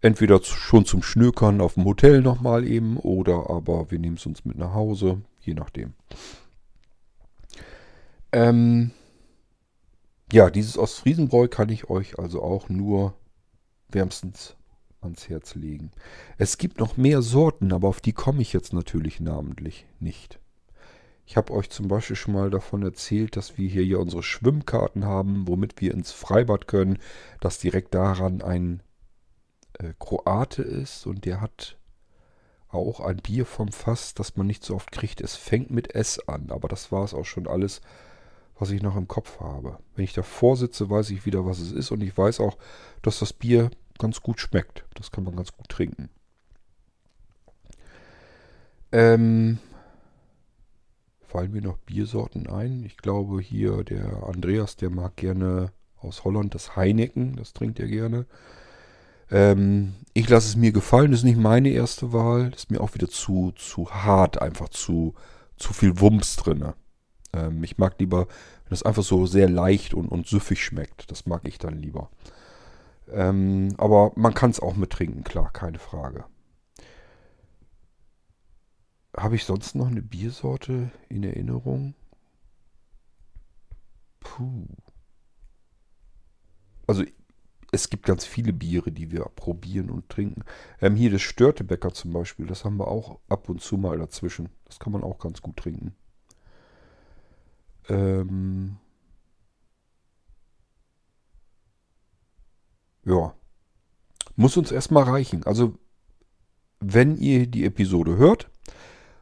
Entweder schon zum Schnökern auf dem Hotel nochmal eben oder aber wir nehmen es uns mit nach Hause, je nachdem. Ähm, ja, dieses Ostfriesenbräu kann ich euch also auch nur wärmstens ans Herz legen. Es gibt noch mehr Sorten, aber auf die komme ich jetzt natürlich namentlich nicht. Ich habe euch zum Beispiel schon mal davon erzählt, dass wir hier ja unsere Schwimmkarten haben, womit wir ins Freibad können, dass direkt daran ein äh, Kroate ist und der hat auch ein Bier vom Fass, das man nicht so oft kriegt. Es fängt mit S an, aber das war es auch schon alles, was ich noch im Kopf habe. Wenn ich davor sitze, weiß ich wieder, was es ist und ich weiß auch, dass das Bier ganz gut schmeckt. Das kann man ganz gut trinken. Ähm, fallen mir noch Biersorten ein? Ich glaube hier der Andreas, der mag gerne aus Holland das Heineken, das trinkt er gerne. Ähm, ich lasse es mir gefallen, das ist nicht meine erste Wahl. Das ist mir auch wieder zu, zu hart, einfach zu, zu viel Wumms drin. Ähm, ich mag lieber, wenn es einfach so sehr leicht und, und süffig schmeckt. Das mag ich dann lieber. Ähm, aber man kann es auch mit trinken, klar, keine Frage. Habe ich sonst noch eine Biersorte in Erinnerung? Puh. Also es gibt ganz viele Biere, die wir probieren und trinken. Ähm, hier das Störtebäcker zum Beispiel, das haben wir auch ab und zu mal dazwischen. Das kann man auch ganz gut trinken. Ähm ja. Muss uns erstmal reichen. Also, wenn ihr die Episode hört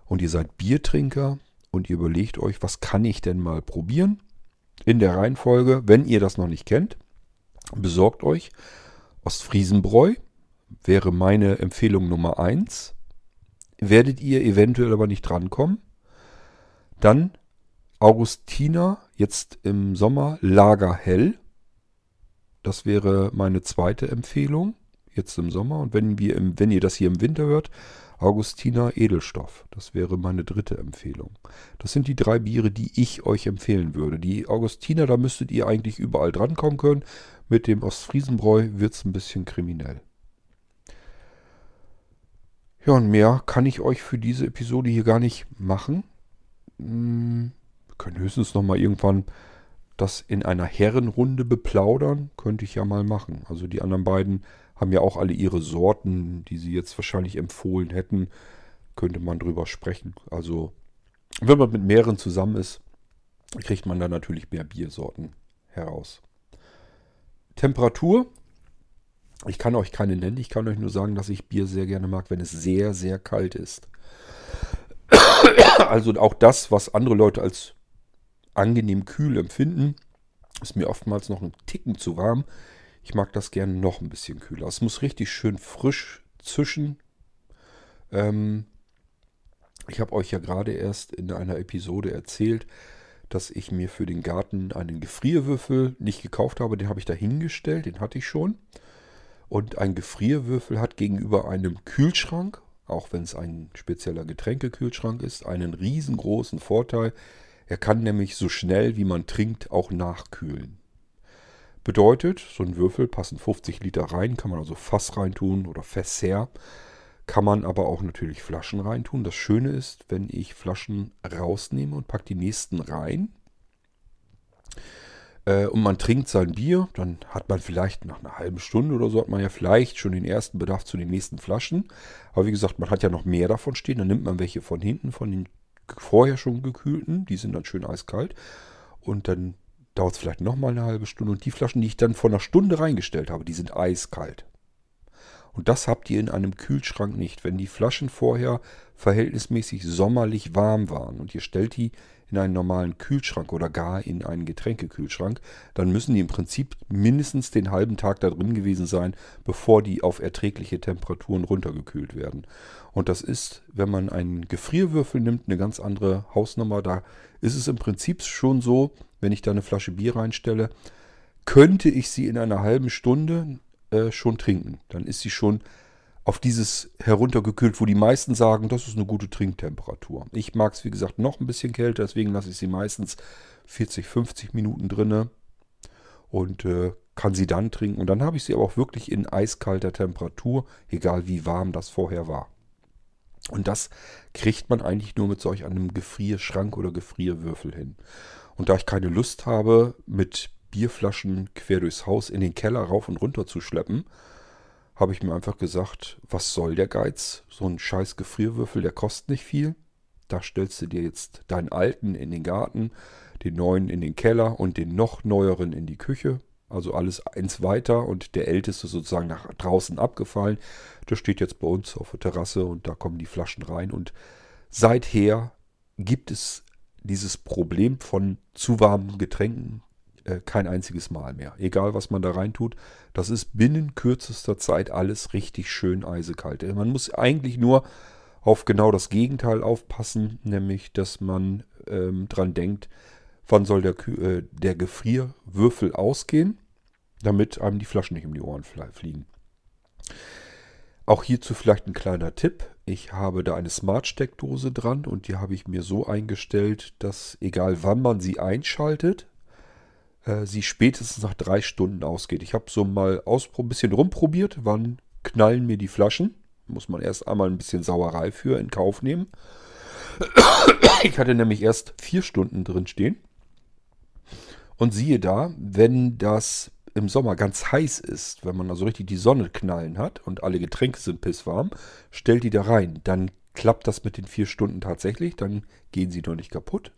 und ihr seid Biertrinker und ihr überlegt euch, was kann ich denn mal probieren? In der Reihenfolge, wenn ihr das noch nicht kennt, besorgt euch Ostfriesenbräu, wäre meine Empfehlung Nummer 1. Werdet ihr eventuell aber nicht drankommen, dann Augustiner, jetzt im Sommer Lagerhell. Das wäre meine zweite Empfehlung, jetzt im Sommer. Und wenn, wir im, wenn ihr das hier im Winter hört, Augustiner Edelstoff. Das wäre meine dritte Empfehlung. Das sind die drei Biere, die ich euch empfehlen würde. Die Augustiner, da müsstet ihr eigentlich überall drankommen können. Mit dem Ostfriesenbräu wird es ein bisschen kriminell. Ja, und mehr kann ich euch für diese Episode hier gar nicht machen. Hm, wir können höchstens nochmal irgendwann das in einer Herrenrunde beplaudern. Könnte ich ja mal machen. Also die anderen beiden haben ja auch alle ihre Sorten, die sie jetzt wahrscheinlich empfohlen hätten. Könnte man drüber sprechen. Also wenn man mit mehreren zusammen ist, kriegt man dann natürlich mehr Biersorten heraus. Temperatur. Ich kann euch keine nennen. Ich kann euch nur sagen, dass ich Bier sehr gerne mag, wenn es sehr, sehr kalt ist. [coughs] Also auch das, was andere Leute als angenehm kühl empfinden, ist mir oftmals noch ein Ticken zu warm. Ich mag das gerne noch ein bisschen kühler. Es muss richtig schön frisch zischen. Ähm, ich habe euch ja gerade erst in einer Episode erzählt, dass ich mir für den Garten einen Gefrierwürfel nicht gekauft habe. Den habe ich da hingestellt, den hatte ich schon. Und ein Gefrierwürfel hat gegenüber einem Kühlschrank, auch wenn es ein spezieller Getränkekühlschrank ist, einen riesengroßen Vorteil. Er kann nämlich so schnell, wie man trinkt, auch nachkühlen. Bedeutet, so ein Würfel passen 50 Liter rein, kann man also Fass reintun oder Fässer. Kann man aber auch natürlich Flaschen reintun. Das Schöne ist, wenn ich Flaschen rausnehme und packe die nächsten rein äh, und man trinkt sein Bier, dann hat man vielleicht nach einer halben Stunde oder so, hat man ja vielleicht schon den ersten Bedarf zu den nächsten Flaschen. Aber wie gesagt, man hat ja noch mehr davon stehen. Dann nimmt man welche von hinten, von den vorher schon gekühlten. Die sind dann schön eiskalt. Und dann dauert es vielleicht nochmal eine halbe Stunde. Und die Flaschen, die ich dann vor einer Stunde reingestellt habe, die sind eiskalt. Und das habt ihr in einem Kühlschrank nicht. Wenn die Flaschen vorher verhältnismäßig sommerlich warm waren und ihr stellt die in einen normalen Kühlschrank oder gar in einen Getränkekühlschrank, dann müssen die im Prinzip mindestens den halben Tag da drin gewesen sein, bevor die auf erträgliche Temperaturen runtergekühlt werden. Und das ist, wenn man einen Gefrierwürfel nimmt, eine ganz andere Hausnummer. Da ist es im Prinzip schon so, wenn ich da eine Flasche Bier reinstelle, könnte ich sie in einer halben Stunde äh, schon trinken. Dann ist sie schon auf dieses heruntergekühlt, wo die meisten sagen, das ist eine gute Trinktemperatur. Ich mag es, wie gesagt, noch ein bisschen kälter, deswegen lasse ich sie meistens 40, 50 Minuten drinne und äh, kann sie dann trinken. Und dann habe ich sie aber auch wirklich in eiskalter Temperatur, egal wie warm das vorher war. Und das kriegt man eigentlich nur mit solch einem Gefrierschrank oder Gefrierwürfel hin. Und da ich keine Lust habe, mit Bierflaschen quer durchs Haus in den Keller rauf und runter zu schleppen, habe ich mir einfach gesagt, was soll der Geiz? So ein scheiß Gefrierwürfel, der kostet nicht viel. Da stellst du dir jetzt deinen alten in den Garten, den neuen in den Keller und den noch neueren in die Küche. Also alles eins weiter und der älteste sozusagen nach draußen abgefallen. Der steht jetzt bei uns auf der Terrasse und da kommen die Flaschen rein. Und seither gibt es dieses Problem von zu warmen Getränken äh, kein einziges Mal mehr. Egal, was man da reintut, das ist binnen kürzester Zeit alles richtig schön eisekalt. Man muss eigentlich nur auf genau das Gegenteil aufpassen, nämlich, dass man ähm, dran denkt, wann soll der, äh, der Gefrierwürfel ausgehen, damit einem die Flaschen nicht um die Ohren fliegen. Auch hierzu vielleicht ein kleiner Tipp. Ich habe da eine Smart-Steckdose dran und die habe ich mir so eingestellt, dass egal wann man sie einschaltet, äh, sie spätestens nach drei Stunden ausgeht. Ich habe so mal ein bisschen rumprobiert, wann knallen mir die Flaschen. Muss man erst einmal ein bisschen Sauerei für in Kauf nehmen. [coughs] Ich hatte nämlich erst vier Stunden drin stehen. Und siehe da, wenn das im Sommer ganz heiß ist, wenn man also richtig die Sonne knallen hat und alle Getränke sind pisswarm, stellt die da rein. Dann klappt das mit den vier Stunden tatsächlich, dann gehen sie noch nicht kaputt.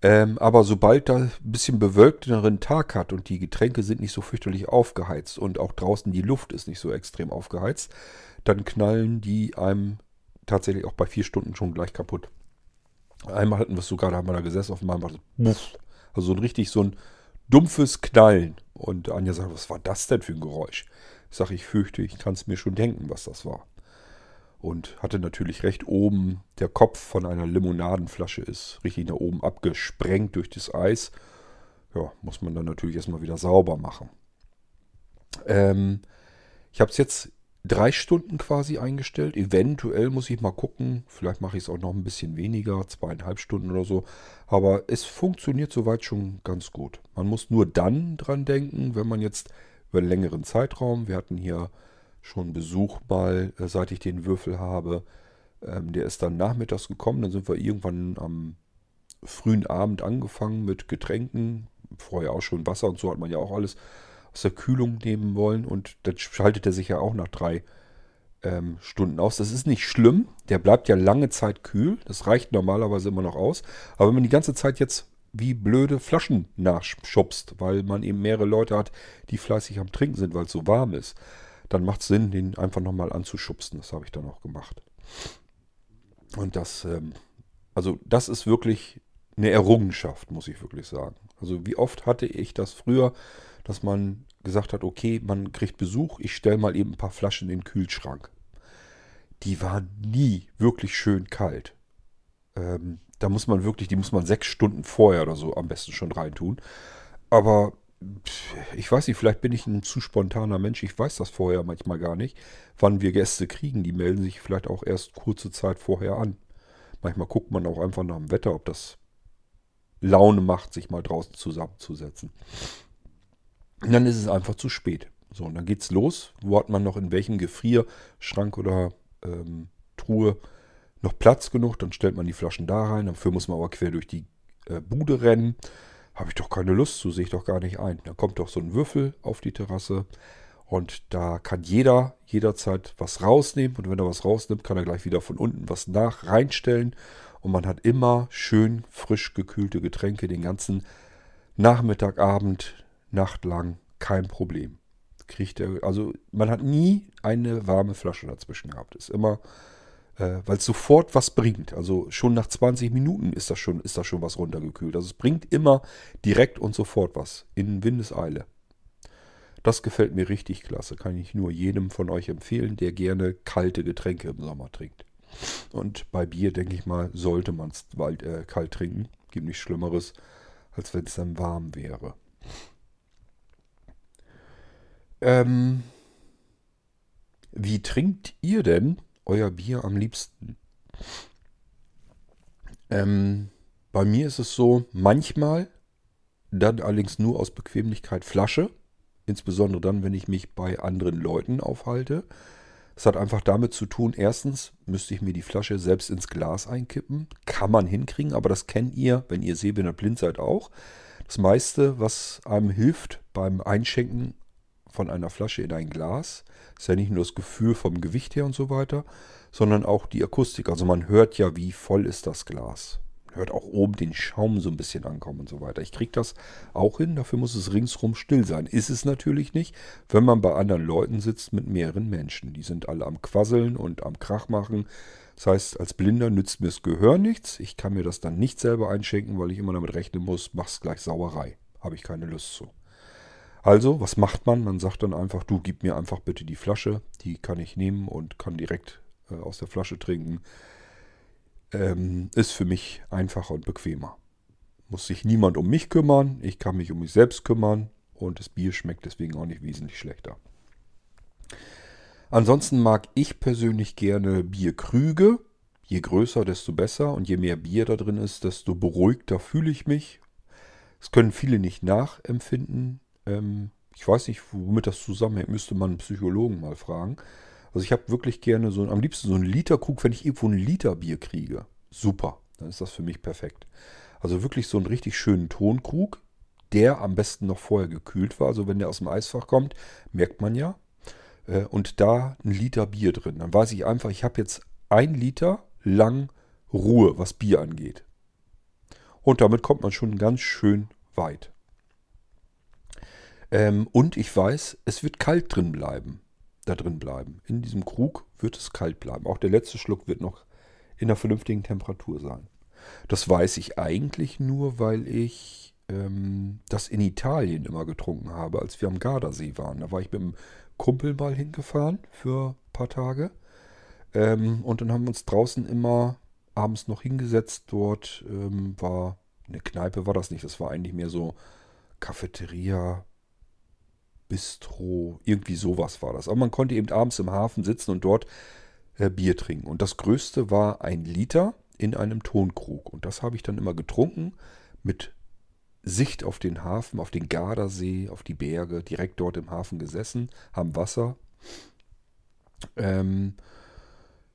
Ähm, aber sobald da ein bisschen bewölkteren Tag hat und die Getränke sind nicht so fürchterlich aufgeheizt und auch draußen die Luft ist nicht so extrem aufgeheizt, dann knallen die einem tatsächlich auch bei vier Stunden schon gleich kaputt. Einmal hatten wir es sogar, da haben wir da gesessen auf dem Mal, also so ein richtig so ein dumpfes Knallen. Und Anja sagt, was war das denn für ein Geräusch? Ich sage, ich fürchte, ich kann es mir schon denken, was das war und hatte natürlich recht oben, der Kopf von einer Limonadenflasche ist richtig nach oben abgesprengt durch das Eis. Ja, muss man dann natürlich erstmal wieder sauber machen. Ähm, ich habe es jetzt drei Stunden quasi eingestellt. Eventuell muss ich mal gucken. Vielleicht mache ich es auch noch ein bisschen weniger, zweieinhalb Stunden oder so. Aber es funktioniert soweit schon ganz gut. Man muss nur dann dran denken, wenn man jetzt über einen längeren Zeitraum, wir hatten hier schon Besuch mal, äh, seit ich den Würfel habe. Ähm, der ist dann nachmittags gekommen. Dann sind wir irgendwann am frühen Abend angefangen mit Getränken. Vorher auch schon Wasser und so hat man ja auch alles der Kühlung nehmen wollen. Und dann schaltet er sich ja auch nach drei ähm, Stunden aus. Das ist nicht schlimm. Der bleibt ja lange Zeit kühl. Das reicht normalerweise immer noch aus. Aber wenn man die ganze Zeit jetzt wie blöde Flaschen nachschubst, weil man eben mehrere Leute hat, die fleißig am Trinken sind, weil es so warm ist, dann macht es Sinn, den einfach nochmal anzuschubsen. Das habe ich dann auch gemacht. Und das, ähm, also das ist wirklich eine Errungenschaft, muss ich wirklich sagen. Also wie oft hatte ich das früher, dass man gesagt hat, okay, man kriegt Besuch, ich stelle mal eben ein paar Flaschen in den Kühlschrank. Die waren nie wirklich schön kalt. Ähm, da muss man wirklich, die muss man sechs Stunden vorher oder so am besten schon reintun. Aber ich weiß nicht, vielleicht bin ich ein zu spontaner Mensch. Ich weiß das vorher manchmal gar nicht, wann wir Gäste kriegen. Die melden sich vielleicht auch erst kurze Zeit vorher an. Manchmal guckt man auch einfach nach dem Wetter, ob das Laune macht, sich mal draußen zusammenzusetzen. Und dann ist es einfach zu spät. So, und dann geht's los. Wo hat man noch in welchem Gefrierschrank oder ähm, Truhe noch Platz genug? Dann stellt man die Flaschen da rein. Dafür muss man aber quer durch die äh, Bude rennen. Habe ich doch keine Lust zu, sehe ich doch gar nicht ein. Da kommt doch so ein Würfel auf die Terrasse und da kann jeder jederzeit was rausnehmen und wenn er was rausnimmt, kann er gleich wieder von unten was nach reinstellen und man hat immer schön frisch gekühlte Getränke den ganzen Nachmittag, Abend, Nacht lang, kein Problem. kriegt er, also man hat nie eine warme Flasche dazwischen gehabt. Ist immer, äh, weil es sofort was bringt. Also schon nach 20 Minuten ist das schon, ist das schon was runtergekühlt. Also es bringt immer direkt und sofort was. In Windeseile. Das gefällt mir richtig klasse. Kann ich nur jedem von euch empfehlen, der gerne kalte Getränke im Sommer trinkt. Und bei Bier, denke ich mal, sollte man es äh, kalt trinken. Gibt nichts Schlimmeres, als wenn es dann warm wäre. Ähm, wie trinkt ihr denn euer Bier am liebsten? Ähm, bei mir ist es so, manchmal, dann allerdings nur aus Bequemlichkeit Flasche. Insbesondere dann, wenn ich mich bei anderen Leuten aufhalte. Das hat einfach damit zu tun, erstens müsste ich mir die Flasche selbst ins Glas einkippen. Kann man hinkriegen, aber das kennt ihr, wenn ihr sehbehindert blind seid, auch. Das meiste, was einem hilft beim Einschenken von einer Flasche in ein Glas, ist ja nicht nur das Gefühl vom Gewicht her und so weiter, sondern auch die Akustik. Also man hört ja, wie voll ist das Glas hört auch oben den Schaum so ein bisschen ankommen und so weiter. Ich kriege das auch hin, dafür muss es ringsrum still sein. Ist es natürlich nicht, wenn man bei anderen Leuten sitzt mit mehreren Menschen. Die sind alle am Quasseln und am Krach machen. Das heißt, als Blinder nützt mir das Gehör nichts. Ich kann mir das dann nicht selber einschenken, weil ich immer damit rechnen muss, mach's gleich Sauerei. Habe ich keine Lust zu. Also, was macht man? Man sagt dann einfach, du gib mir einfach bitte die Flasche, die kann ich nehmen und kann direkt äh, aus der Flasche trinken ähm, ist für mich einfacher und bequemer. Muss sich niemand um mich kümmern, ich kann mich um mich selbst kümmern und das Bier schmeckt deswegen auch nicht wesentlich schlechter. Ansonsten mag ich persönlich gerne Bierkrüge. Je größer, desto besser. Und je mehr Bier da drin ist, desto beruhigter fühle ich mich. Das können viele nicht nachempfinden. Ähm, ich weiß nicht, womit das zusammenhängt. Müsste man einen Psychologen mal fragen. Also ich habe wirklich gerne so, am liebsten so einen Liter Krug, wenn ich irgendwo einen Liter Bier kriege. Super, dann ist das für mich perfekt. Also wirklich so einen richtig schönen Tonkrug, der am besten noch vorher gekühlt war. Also wenn der aus dem Eisfach kommt, merkt man ja. Äh, und da ein Liter Bier drin. Dann weiß ich einfach, ich habe jetzt ein Liter lang Ruhe, was Bier angeht. Und damit kommt man schon ganz schön weit. Ähm, und ich weiß, es wird kalt drin bleiben da drin bleiben. In diesem Krug wird es kalt bleiben. Auch der letzte Schluck wird noch in einer vernünftigen Temperatur sein. Das weiß ich eigentlich nur, weil ich ähm, das in Italien immer getrunken habe, als wir am Gardasee waren. Da war ich mit einem Kumpel mal hingefahren für ein paar Tage. Ähm, und dann haben wir uns draußen immer abends noch hingesetzt. Dort ähm, war eine Kneipe, war das nicht. Das war eigentlich mehr so Cafeteria, Bistro, irgendwie sowas war das. Aber man konnte eben abends im Hafen sitzen und dort äh, Bier trinken. Und das größte war ein Liter in einem Tonkrug. Und das habe ich dann immer getrunken mit Sicht auf den Hafen, auf den Gardasee, auf die Berge, direkt dort im Hafen gesessen, am Wasser. Ähm,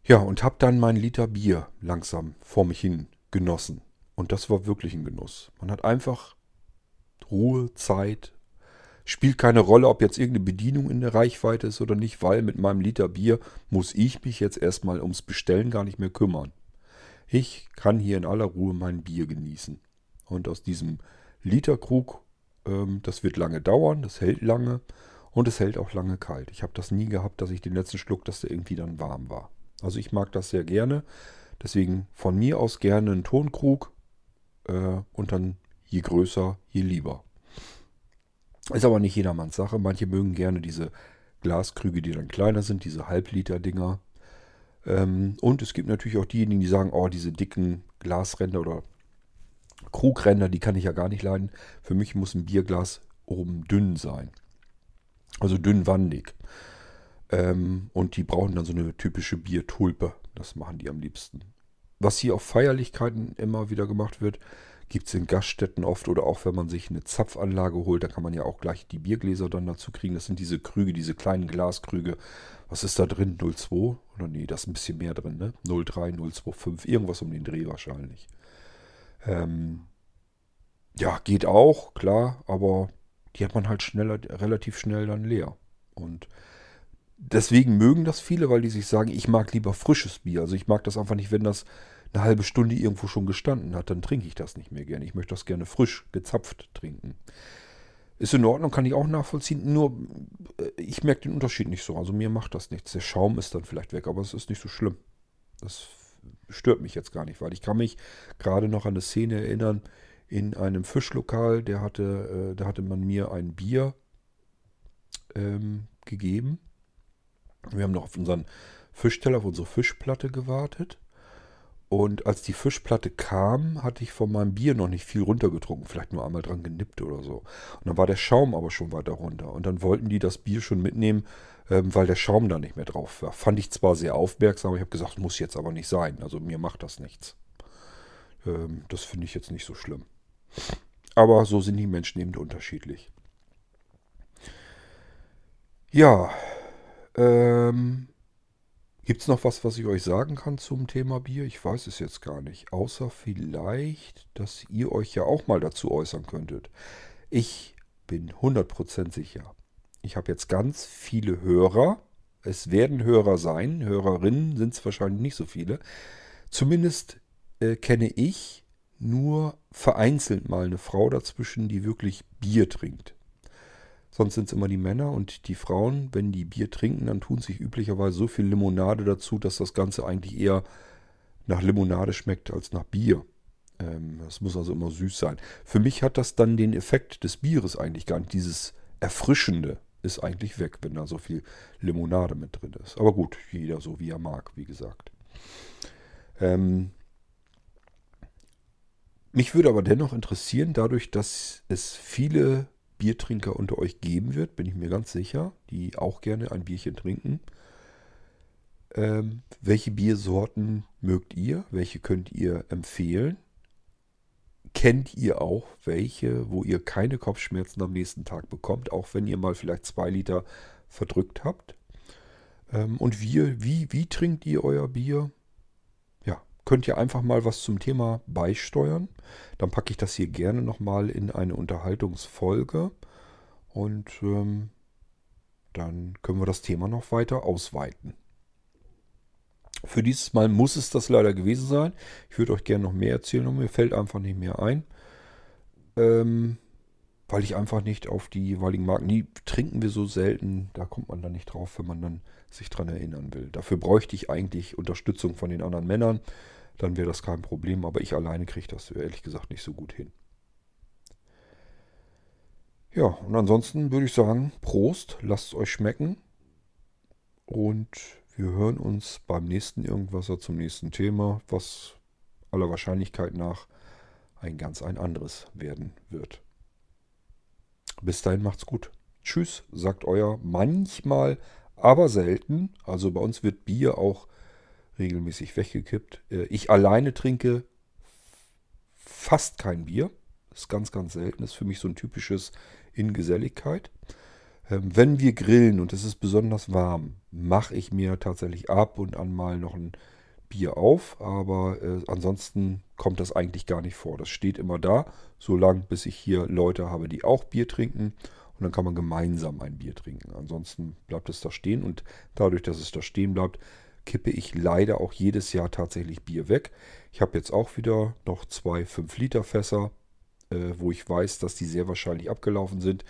ja, und habe dann mein Liter Bier langsam vor mich hin genossen. Und das war wirklich ein Genuss. Man hat einfach Ruhe, Zeit, Spielt keine Rolle, ob jetzt irgendeine Bedienung in der Reichweite ist oder nicht, weil mit meinem Liter Bier muss ich mich jetzt erstmal ums Bestellen gar nicht mehr kümmern. Ich kann hier in aller Ruhe mein Bier genießen. Und aus diesem Literkrug, ähm, das wird lange dauern, das hält lange und es hält auch lange kalt. Ich habe das nie gehabt, dass ich den letzten Schluck, dass der irgendwie dann warm war. Also ich mag das sehr gerne. Deswegen von mir aus gerne einen Tonkrug äh, und dann je größer, je lieber. Ist aber nicht jedermanns Sache. Manche mögen gerne diese Glaskrüge, die dann kleiner sind, diese Halbliter-Dinger. Ähm, und es gibt natürlich auch diejenigen, die sagen, oh, diese dicken Glasränder oder Krugränder, die kann ich ja gar nicht leiden. Für mich muss ein Bierglas oben dünn sein. Also dünnwandig. Ähm, und die brauchen dann so eine typische Biertulpe. Das machen die am liebsten. Was hier auf Feierlichkeiten immer wieder gemacht wird, Gibt es in Gaststätten oft oder auch wenn man sich eine Zapfanlage holt, da kann man ja auch gleich die Biergläser dann dazu kriegen. Das sind diese Krüge, diese kleinen Glaskrüge. Was ist da drin? 02? Oder nee, da ist ein bisschen mehr drin, ne? 03, 025, irgendwas um den Dreh wahrscheinlich. Ähm, ja, geht auch, klar, aber die hat man halt schneller, relativ schnell dann leer. Und deswegen mögen das viele, weil die sich sagen, ich mag lieber frisches Bier. Also ich mag das einfach nicht, wenn das eine halbe Stunde irgendwo schon gestanden hat, dann trinke ich das nicht mehr gerne. Ich möchte das gerne frisch gezapft trinken. Ist in Ordnung, kann ich auch nachvollziehen. Nur, äh, ich merke den Unterschied nicht so. Also mir macht das nichts. Der Schaum ist dann vielleicht weg, aber es ist nicht so schlimm. Das stört mich jetzt gar nicht, weil ich kann mich gerade noch an eine Szene erinnern in einem Fischlokal. Der hatte, äh, da hatte man mir ein Bier ähm, gegeben. Wir haben noch auf unseren Fischteller, auf unsere Fischplatte gewartet. Und als die Fischplatte kam, hatte ich von meinem Bier noch nicht viel runtergetrunken, vielleicht nur einmal dran genippt oder so. Und dann war der Schaum aber schon weiter runter. Und dann wollten die das Bier schon mitnehmen, ähm, weil der Schaum da nicht mehr drauf war. Fand ich zwar sehr aufmerksam, aber ich habe gesagt, muss jetzt aber nicht sein. Also mir macht das nichts. Ähm, das finde ich jetzt nicht so schlimm. Aber so sind die Menschen eben unterschiedlich. Ja, ähm, Gibt es noch was, was ich euch sagen kann zum Thema Bier? Ich weiß es jetzt gar nicht. Außer vielleicht, dass ihr euch ja auch mal dazu äußern könntet. Ich bin 100% sicher. Ich habe jetzt ganz viele Hörer. Es werden Hörer sein. Hörerinnen sind es wahrscheinlich nicht so viele. Zumindest äh, kenne ich nur vereinzelt mal eine Frau dazwischen, die wirklich Bier trinkt. Sonst sind es immer die Männer und die Frauen, wenn die Bier trinken, dann tun sich üblicherweise so viel Limonade dazu, dass das Ganze eigentlich eher nach Limonade schmeckt als nach Bier. Ähm, das muss also immer süß sein. Für mich hat das dann den Effekt des Bieres eigentlich gar nicht. Dieses Erfrischende ist eigentlich weg, wenn da so viel Limonade mit drin ist. Aber gut, jeder so wie er mag, wie gesagt. Ähm, mich würde aber dennoch interessieren, dadurch, dass es viele Biertrinker unter euch geben wird, bin ich mir ganz sicher, die auch gerne ein Bierchen trinken. Ähm, welche Biersorten mögt ihr? Welche könnt ihr empfehlen? Kennt ihr auch welche, wo ihr keine Kopfschmerzen am nächsten Tag bekommt, auch wenn ihr mal vielleicht zwei Liter verdrückt habt? Ähm, und wie, wie, wie trinkt ihr euer Bier? Könnt ihr einfach mal was zum Thema beisteuern. Dann packe ich das hier gerne nochmal in eine Unterhaltungsfolge und ähm, dann können wir das Thema noch weiter ausweiten. Für dieses Mal muss es das leider gewesen sein. Ich würde euch gerne noch mehr erzählen und mir fällt einfach nicht mehr ein. Ähm, weil ich einfach nicht auf die jeweiligen Marken, die trinken wir so selten, da kommt man dann nicht drauf, wenn man dann sich dran erinnern will. Dafür bräuchte ich eigentlich Unterstützung von den anderen Männern dann wäre das kein Problem. Aber ich alleine kriege das ehrlich gesagt nicht so gut hin. Ja, und ansonsten würde ich sagen, Prost, lasst es euch schmecken. Und wir hören uns beim nächsten Irgendwasser zum nächsten Thema, was aller Wahrscheinlichkeit nach ein ganz ein anderes werden wird. Bis dahin macht's gut. Tschüss, sagt euer manchmal, aber selten. Also bei uns wird Bier auch regelmäßig weggekippt. Äh, ich alleine trinke fast kein Bier. Das ist ganz, ganz selten. Das ist für mich so ein typisches in Geselligkeit. Ähm, wenn wir grillen und es ist besonders warm, mache ich mir tatsächlich ab und an mal noch ein Bier auf. Aber äh, ansonsten kommt das eigentlich gar nicht vor. Das steht immer da, solange bis ich hier Leute habe, die auch Bier trinken. Und dann kann man gemeinsam ein Bier trinken. Ansonsten bleibt es da stehen. Und dadurch, dass es da stehen bleibt, kippe ich leider auch jedes Jahr tatsächlich Bier weg. Ich habe jetzt auch wieder noch zwei 5-Liter-Fässer, äh, wo ich weiß, dass die sehr wahrscheinlich abgelaufen sind.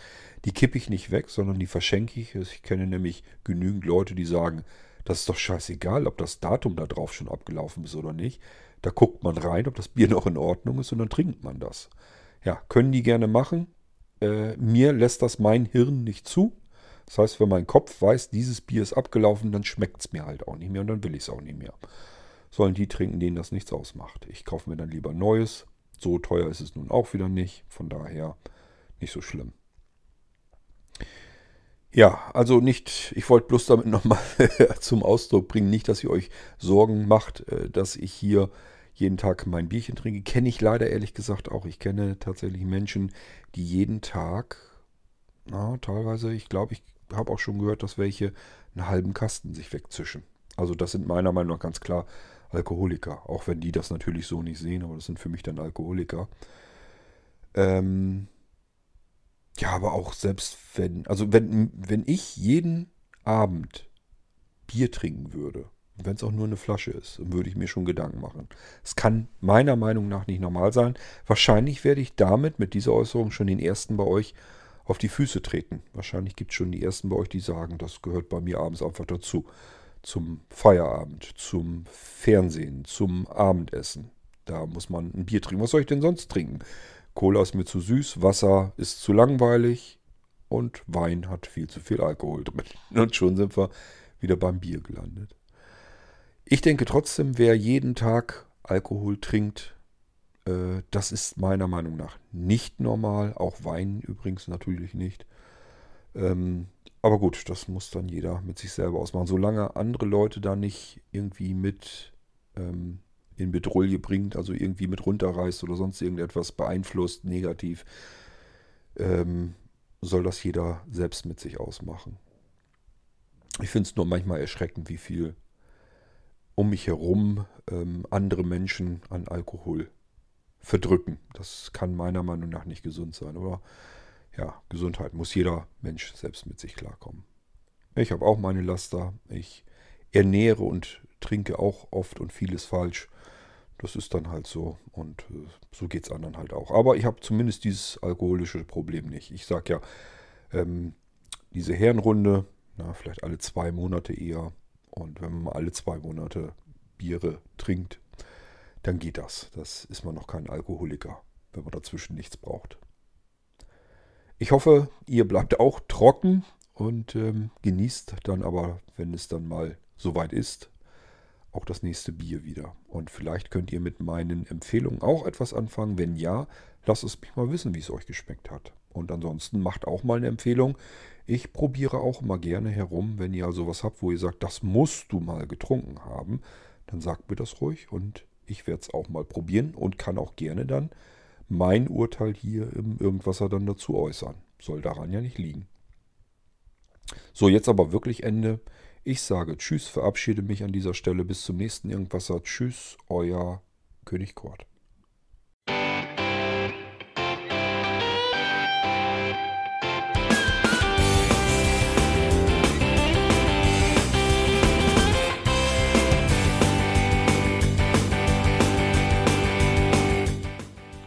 Die kippe ich nicht weg, sondern die verschenke ich. Ich kenne nämlich genügend Leute, die sagen, das ist doch scheißegal, ob das Datum da drauf schon abgelaufen ist oder nicht. Da guckt man rein, ob das Bier [laughs] noch in Ordnung ist und dann trinkt man das. Ja, können die gerne machen. Äh, mir lässt das mein Hirn nicht zu. Das heißt, wenn mein Kopf weiß, dieses Bier ist abgelaufen, dann schmeckt es mir halt auch nicht mehr und dann will ich es auch nicht mehr. Sollen die trinken, denen das nichts ausmacht. Ich kaufe mir dann lieber Neues. So teuer ist es nun auch wieder nicht. Von daher nicht so schlimm. Ja, also nicht, ich wollte bloß damit nochmal [laughs] zum Ausdruck bringen, nicht, dass ihr euch Sorgen macht, äh, dass ich hier jeden Tag mein Bierchen trinke. Kenne ich leider ehrlich gesagt auch. Ich kenne tatsächlich Menschen, die jeden Tag, na, teilweise, ich glaube, ich habe auch schon gehört, dass welche einen halben Kasten sich wegzischen. Also das sind meiner Meinung nach ganz klar Alkoholiker. Auch wenn die das natürlich so nicht sehen, aber das sind für mich dann Alkoholiker. Ähm ja, aber auch selbst wenn, also wenn, wenn ich jeden Abend Bier trinken würde, wenn es auch nur eine Flasche ist, dann würde ich mir schon Gedanken machen. Es kann meiner Meinung nach nicht normal sein. Wahrscheinlich werde ich damit mit dieser Äußerung schon den ersten bei euch auf die Füße treten. Wahrscheinlich gibt es schon die ersten bei euch, die sagen, das gehört bei mir abends einfach dazu. Zum Feierabend, zum Fernsehen, zum Abendessen. Da muss man ein Bier trinken. Was soll ich denn sonst trinken? Cola ist mir zu süß, Wasser ist zu langweilig und Wein hat viel zu viel Alkohol drin. [laughs] Und schon sind wir wieder beim Bier gelandet. Ich denke trotzdem, wer jeden Tag Alkohol trinkt, das ist meiner Meinung nach nicht normal. Auch Wein übrigens natürlich nicht. Ähm, aber gut, das muss dann jeder mit sich selber ausmachen. Solange andere Leute da nicht irgendwie mit ähm, in Bedrulle bringt, also irgendwie mit runterreißt oder sonst irgendetwas beeinflusst, negativ, ähm, soll das jeder selbst mit sich ausmachen. Ich finde es nur manchmal erschreckend, wie viel um mich herum andere Menschen an Alkohol verdrücken. Das kann meiner Meinung nach nicht gesund sein. Oder ja, Gesundheit muss jeder Mensch selbst mit sich klarkommen. Ich habe auch meine Laster. Ich ernähre und trinke auch oft und vieles falsch. Das ist dann halt so und äh, so geht es anderen halt auch. Aber ich habe zumindest dieses alkoholische Problem nicht. Ich sage ja, ähm, diese Herrenrunde, na, vielleicht alle zwei Monate eher. Und wenn man alle zwei Monate Biere trinkt, dann geht das. Das ist man noch kein Alkoholiker, wenn man dazwischen nichts braucht. Ich hoffe, ihr bleibt auch trocken und ähm, genießt dann aber, wenn es dann mal soweit ist, auch das nächste Bier wieder. Und vielleicht könnt ihr mit meinen Empfehlungen auch etwas anfangen. Wenn ja, lasst es mich mal wissen, wie es euch geschmeckt hat. Und ansonsten macht auch mal eine Empfehlung. Ich probiere auch immer gerne herum, wenn ihr also was habt, wo ihr sagt, das musst du mal getrunken haben, dann sagt mir das ruhig und ich werde es auch mal probieren und kann auch gerne dann mein Urteil hier im Irgendwasser dann dazu äußern. Soll daran ja nicht liegen. So, jetzt aber wirklich Ende. Ich sage Tschüss, verabschiede mich an dieser Stelle. Bis zum nächsten Irgendwasser. Tschüss, euer König Kurt.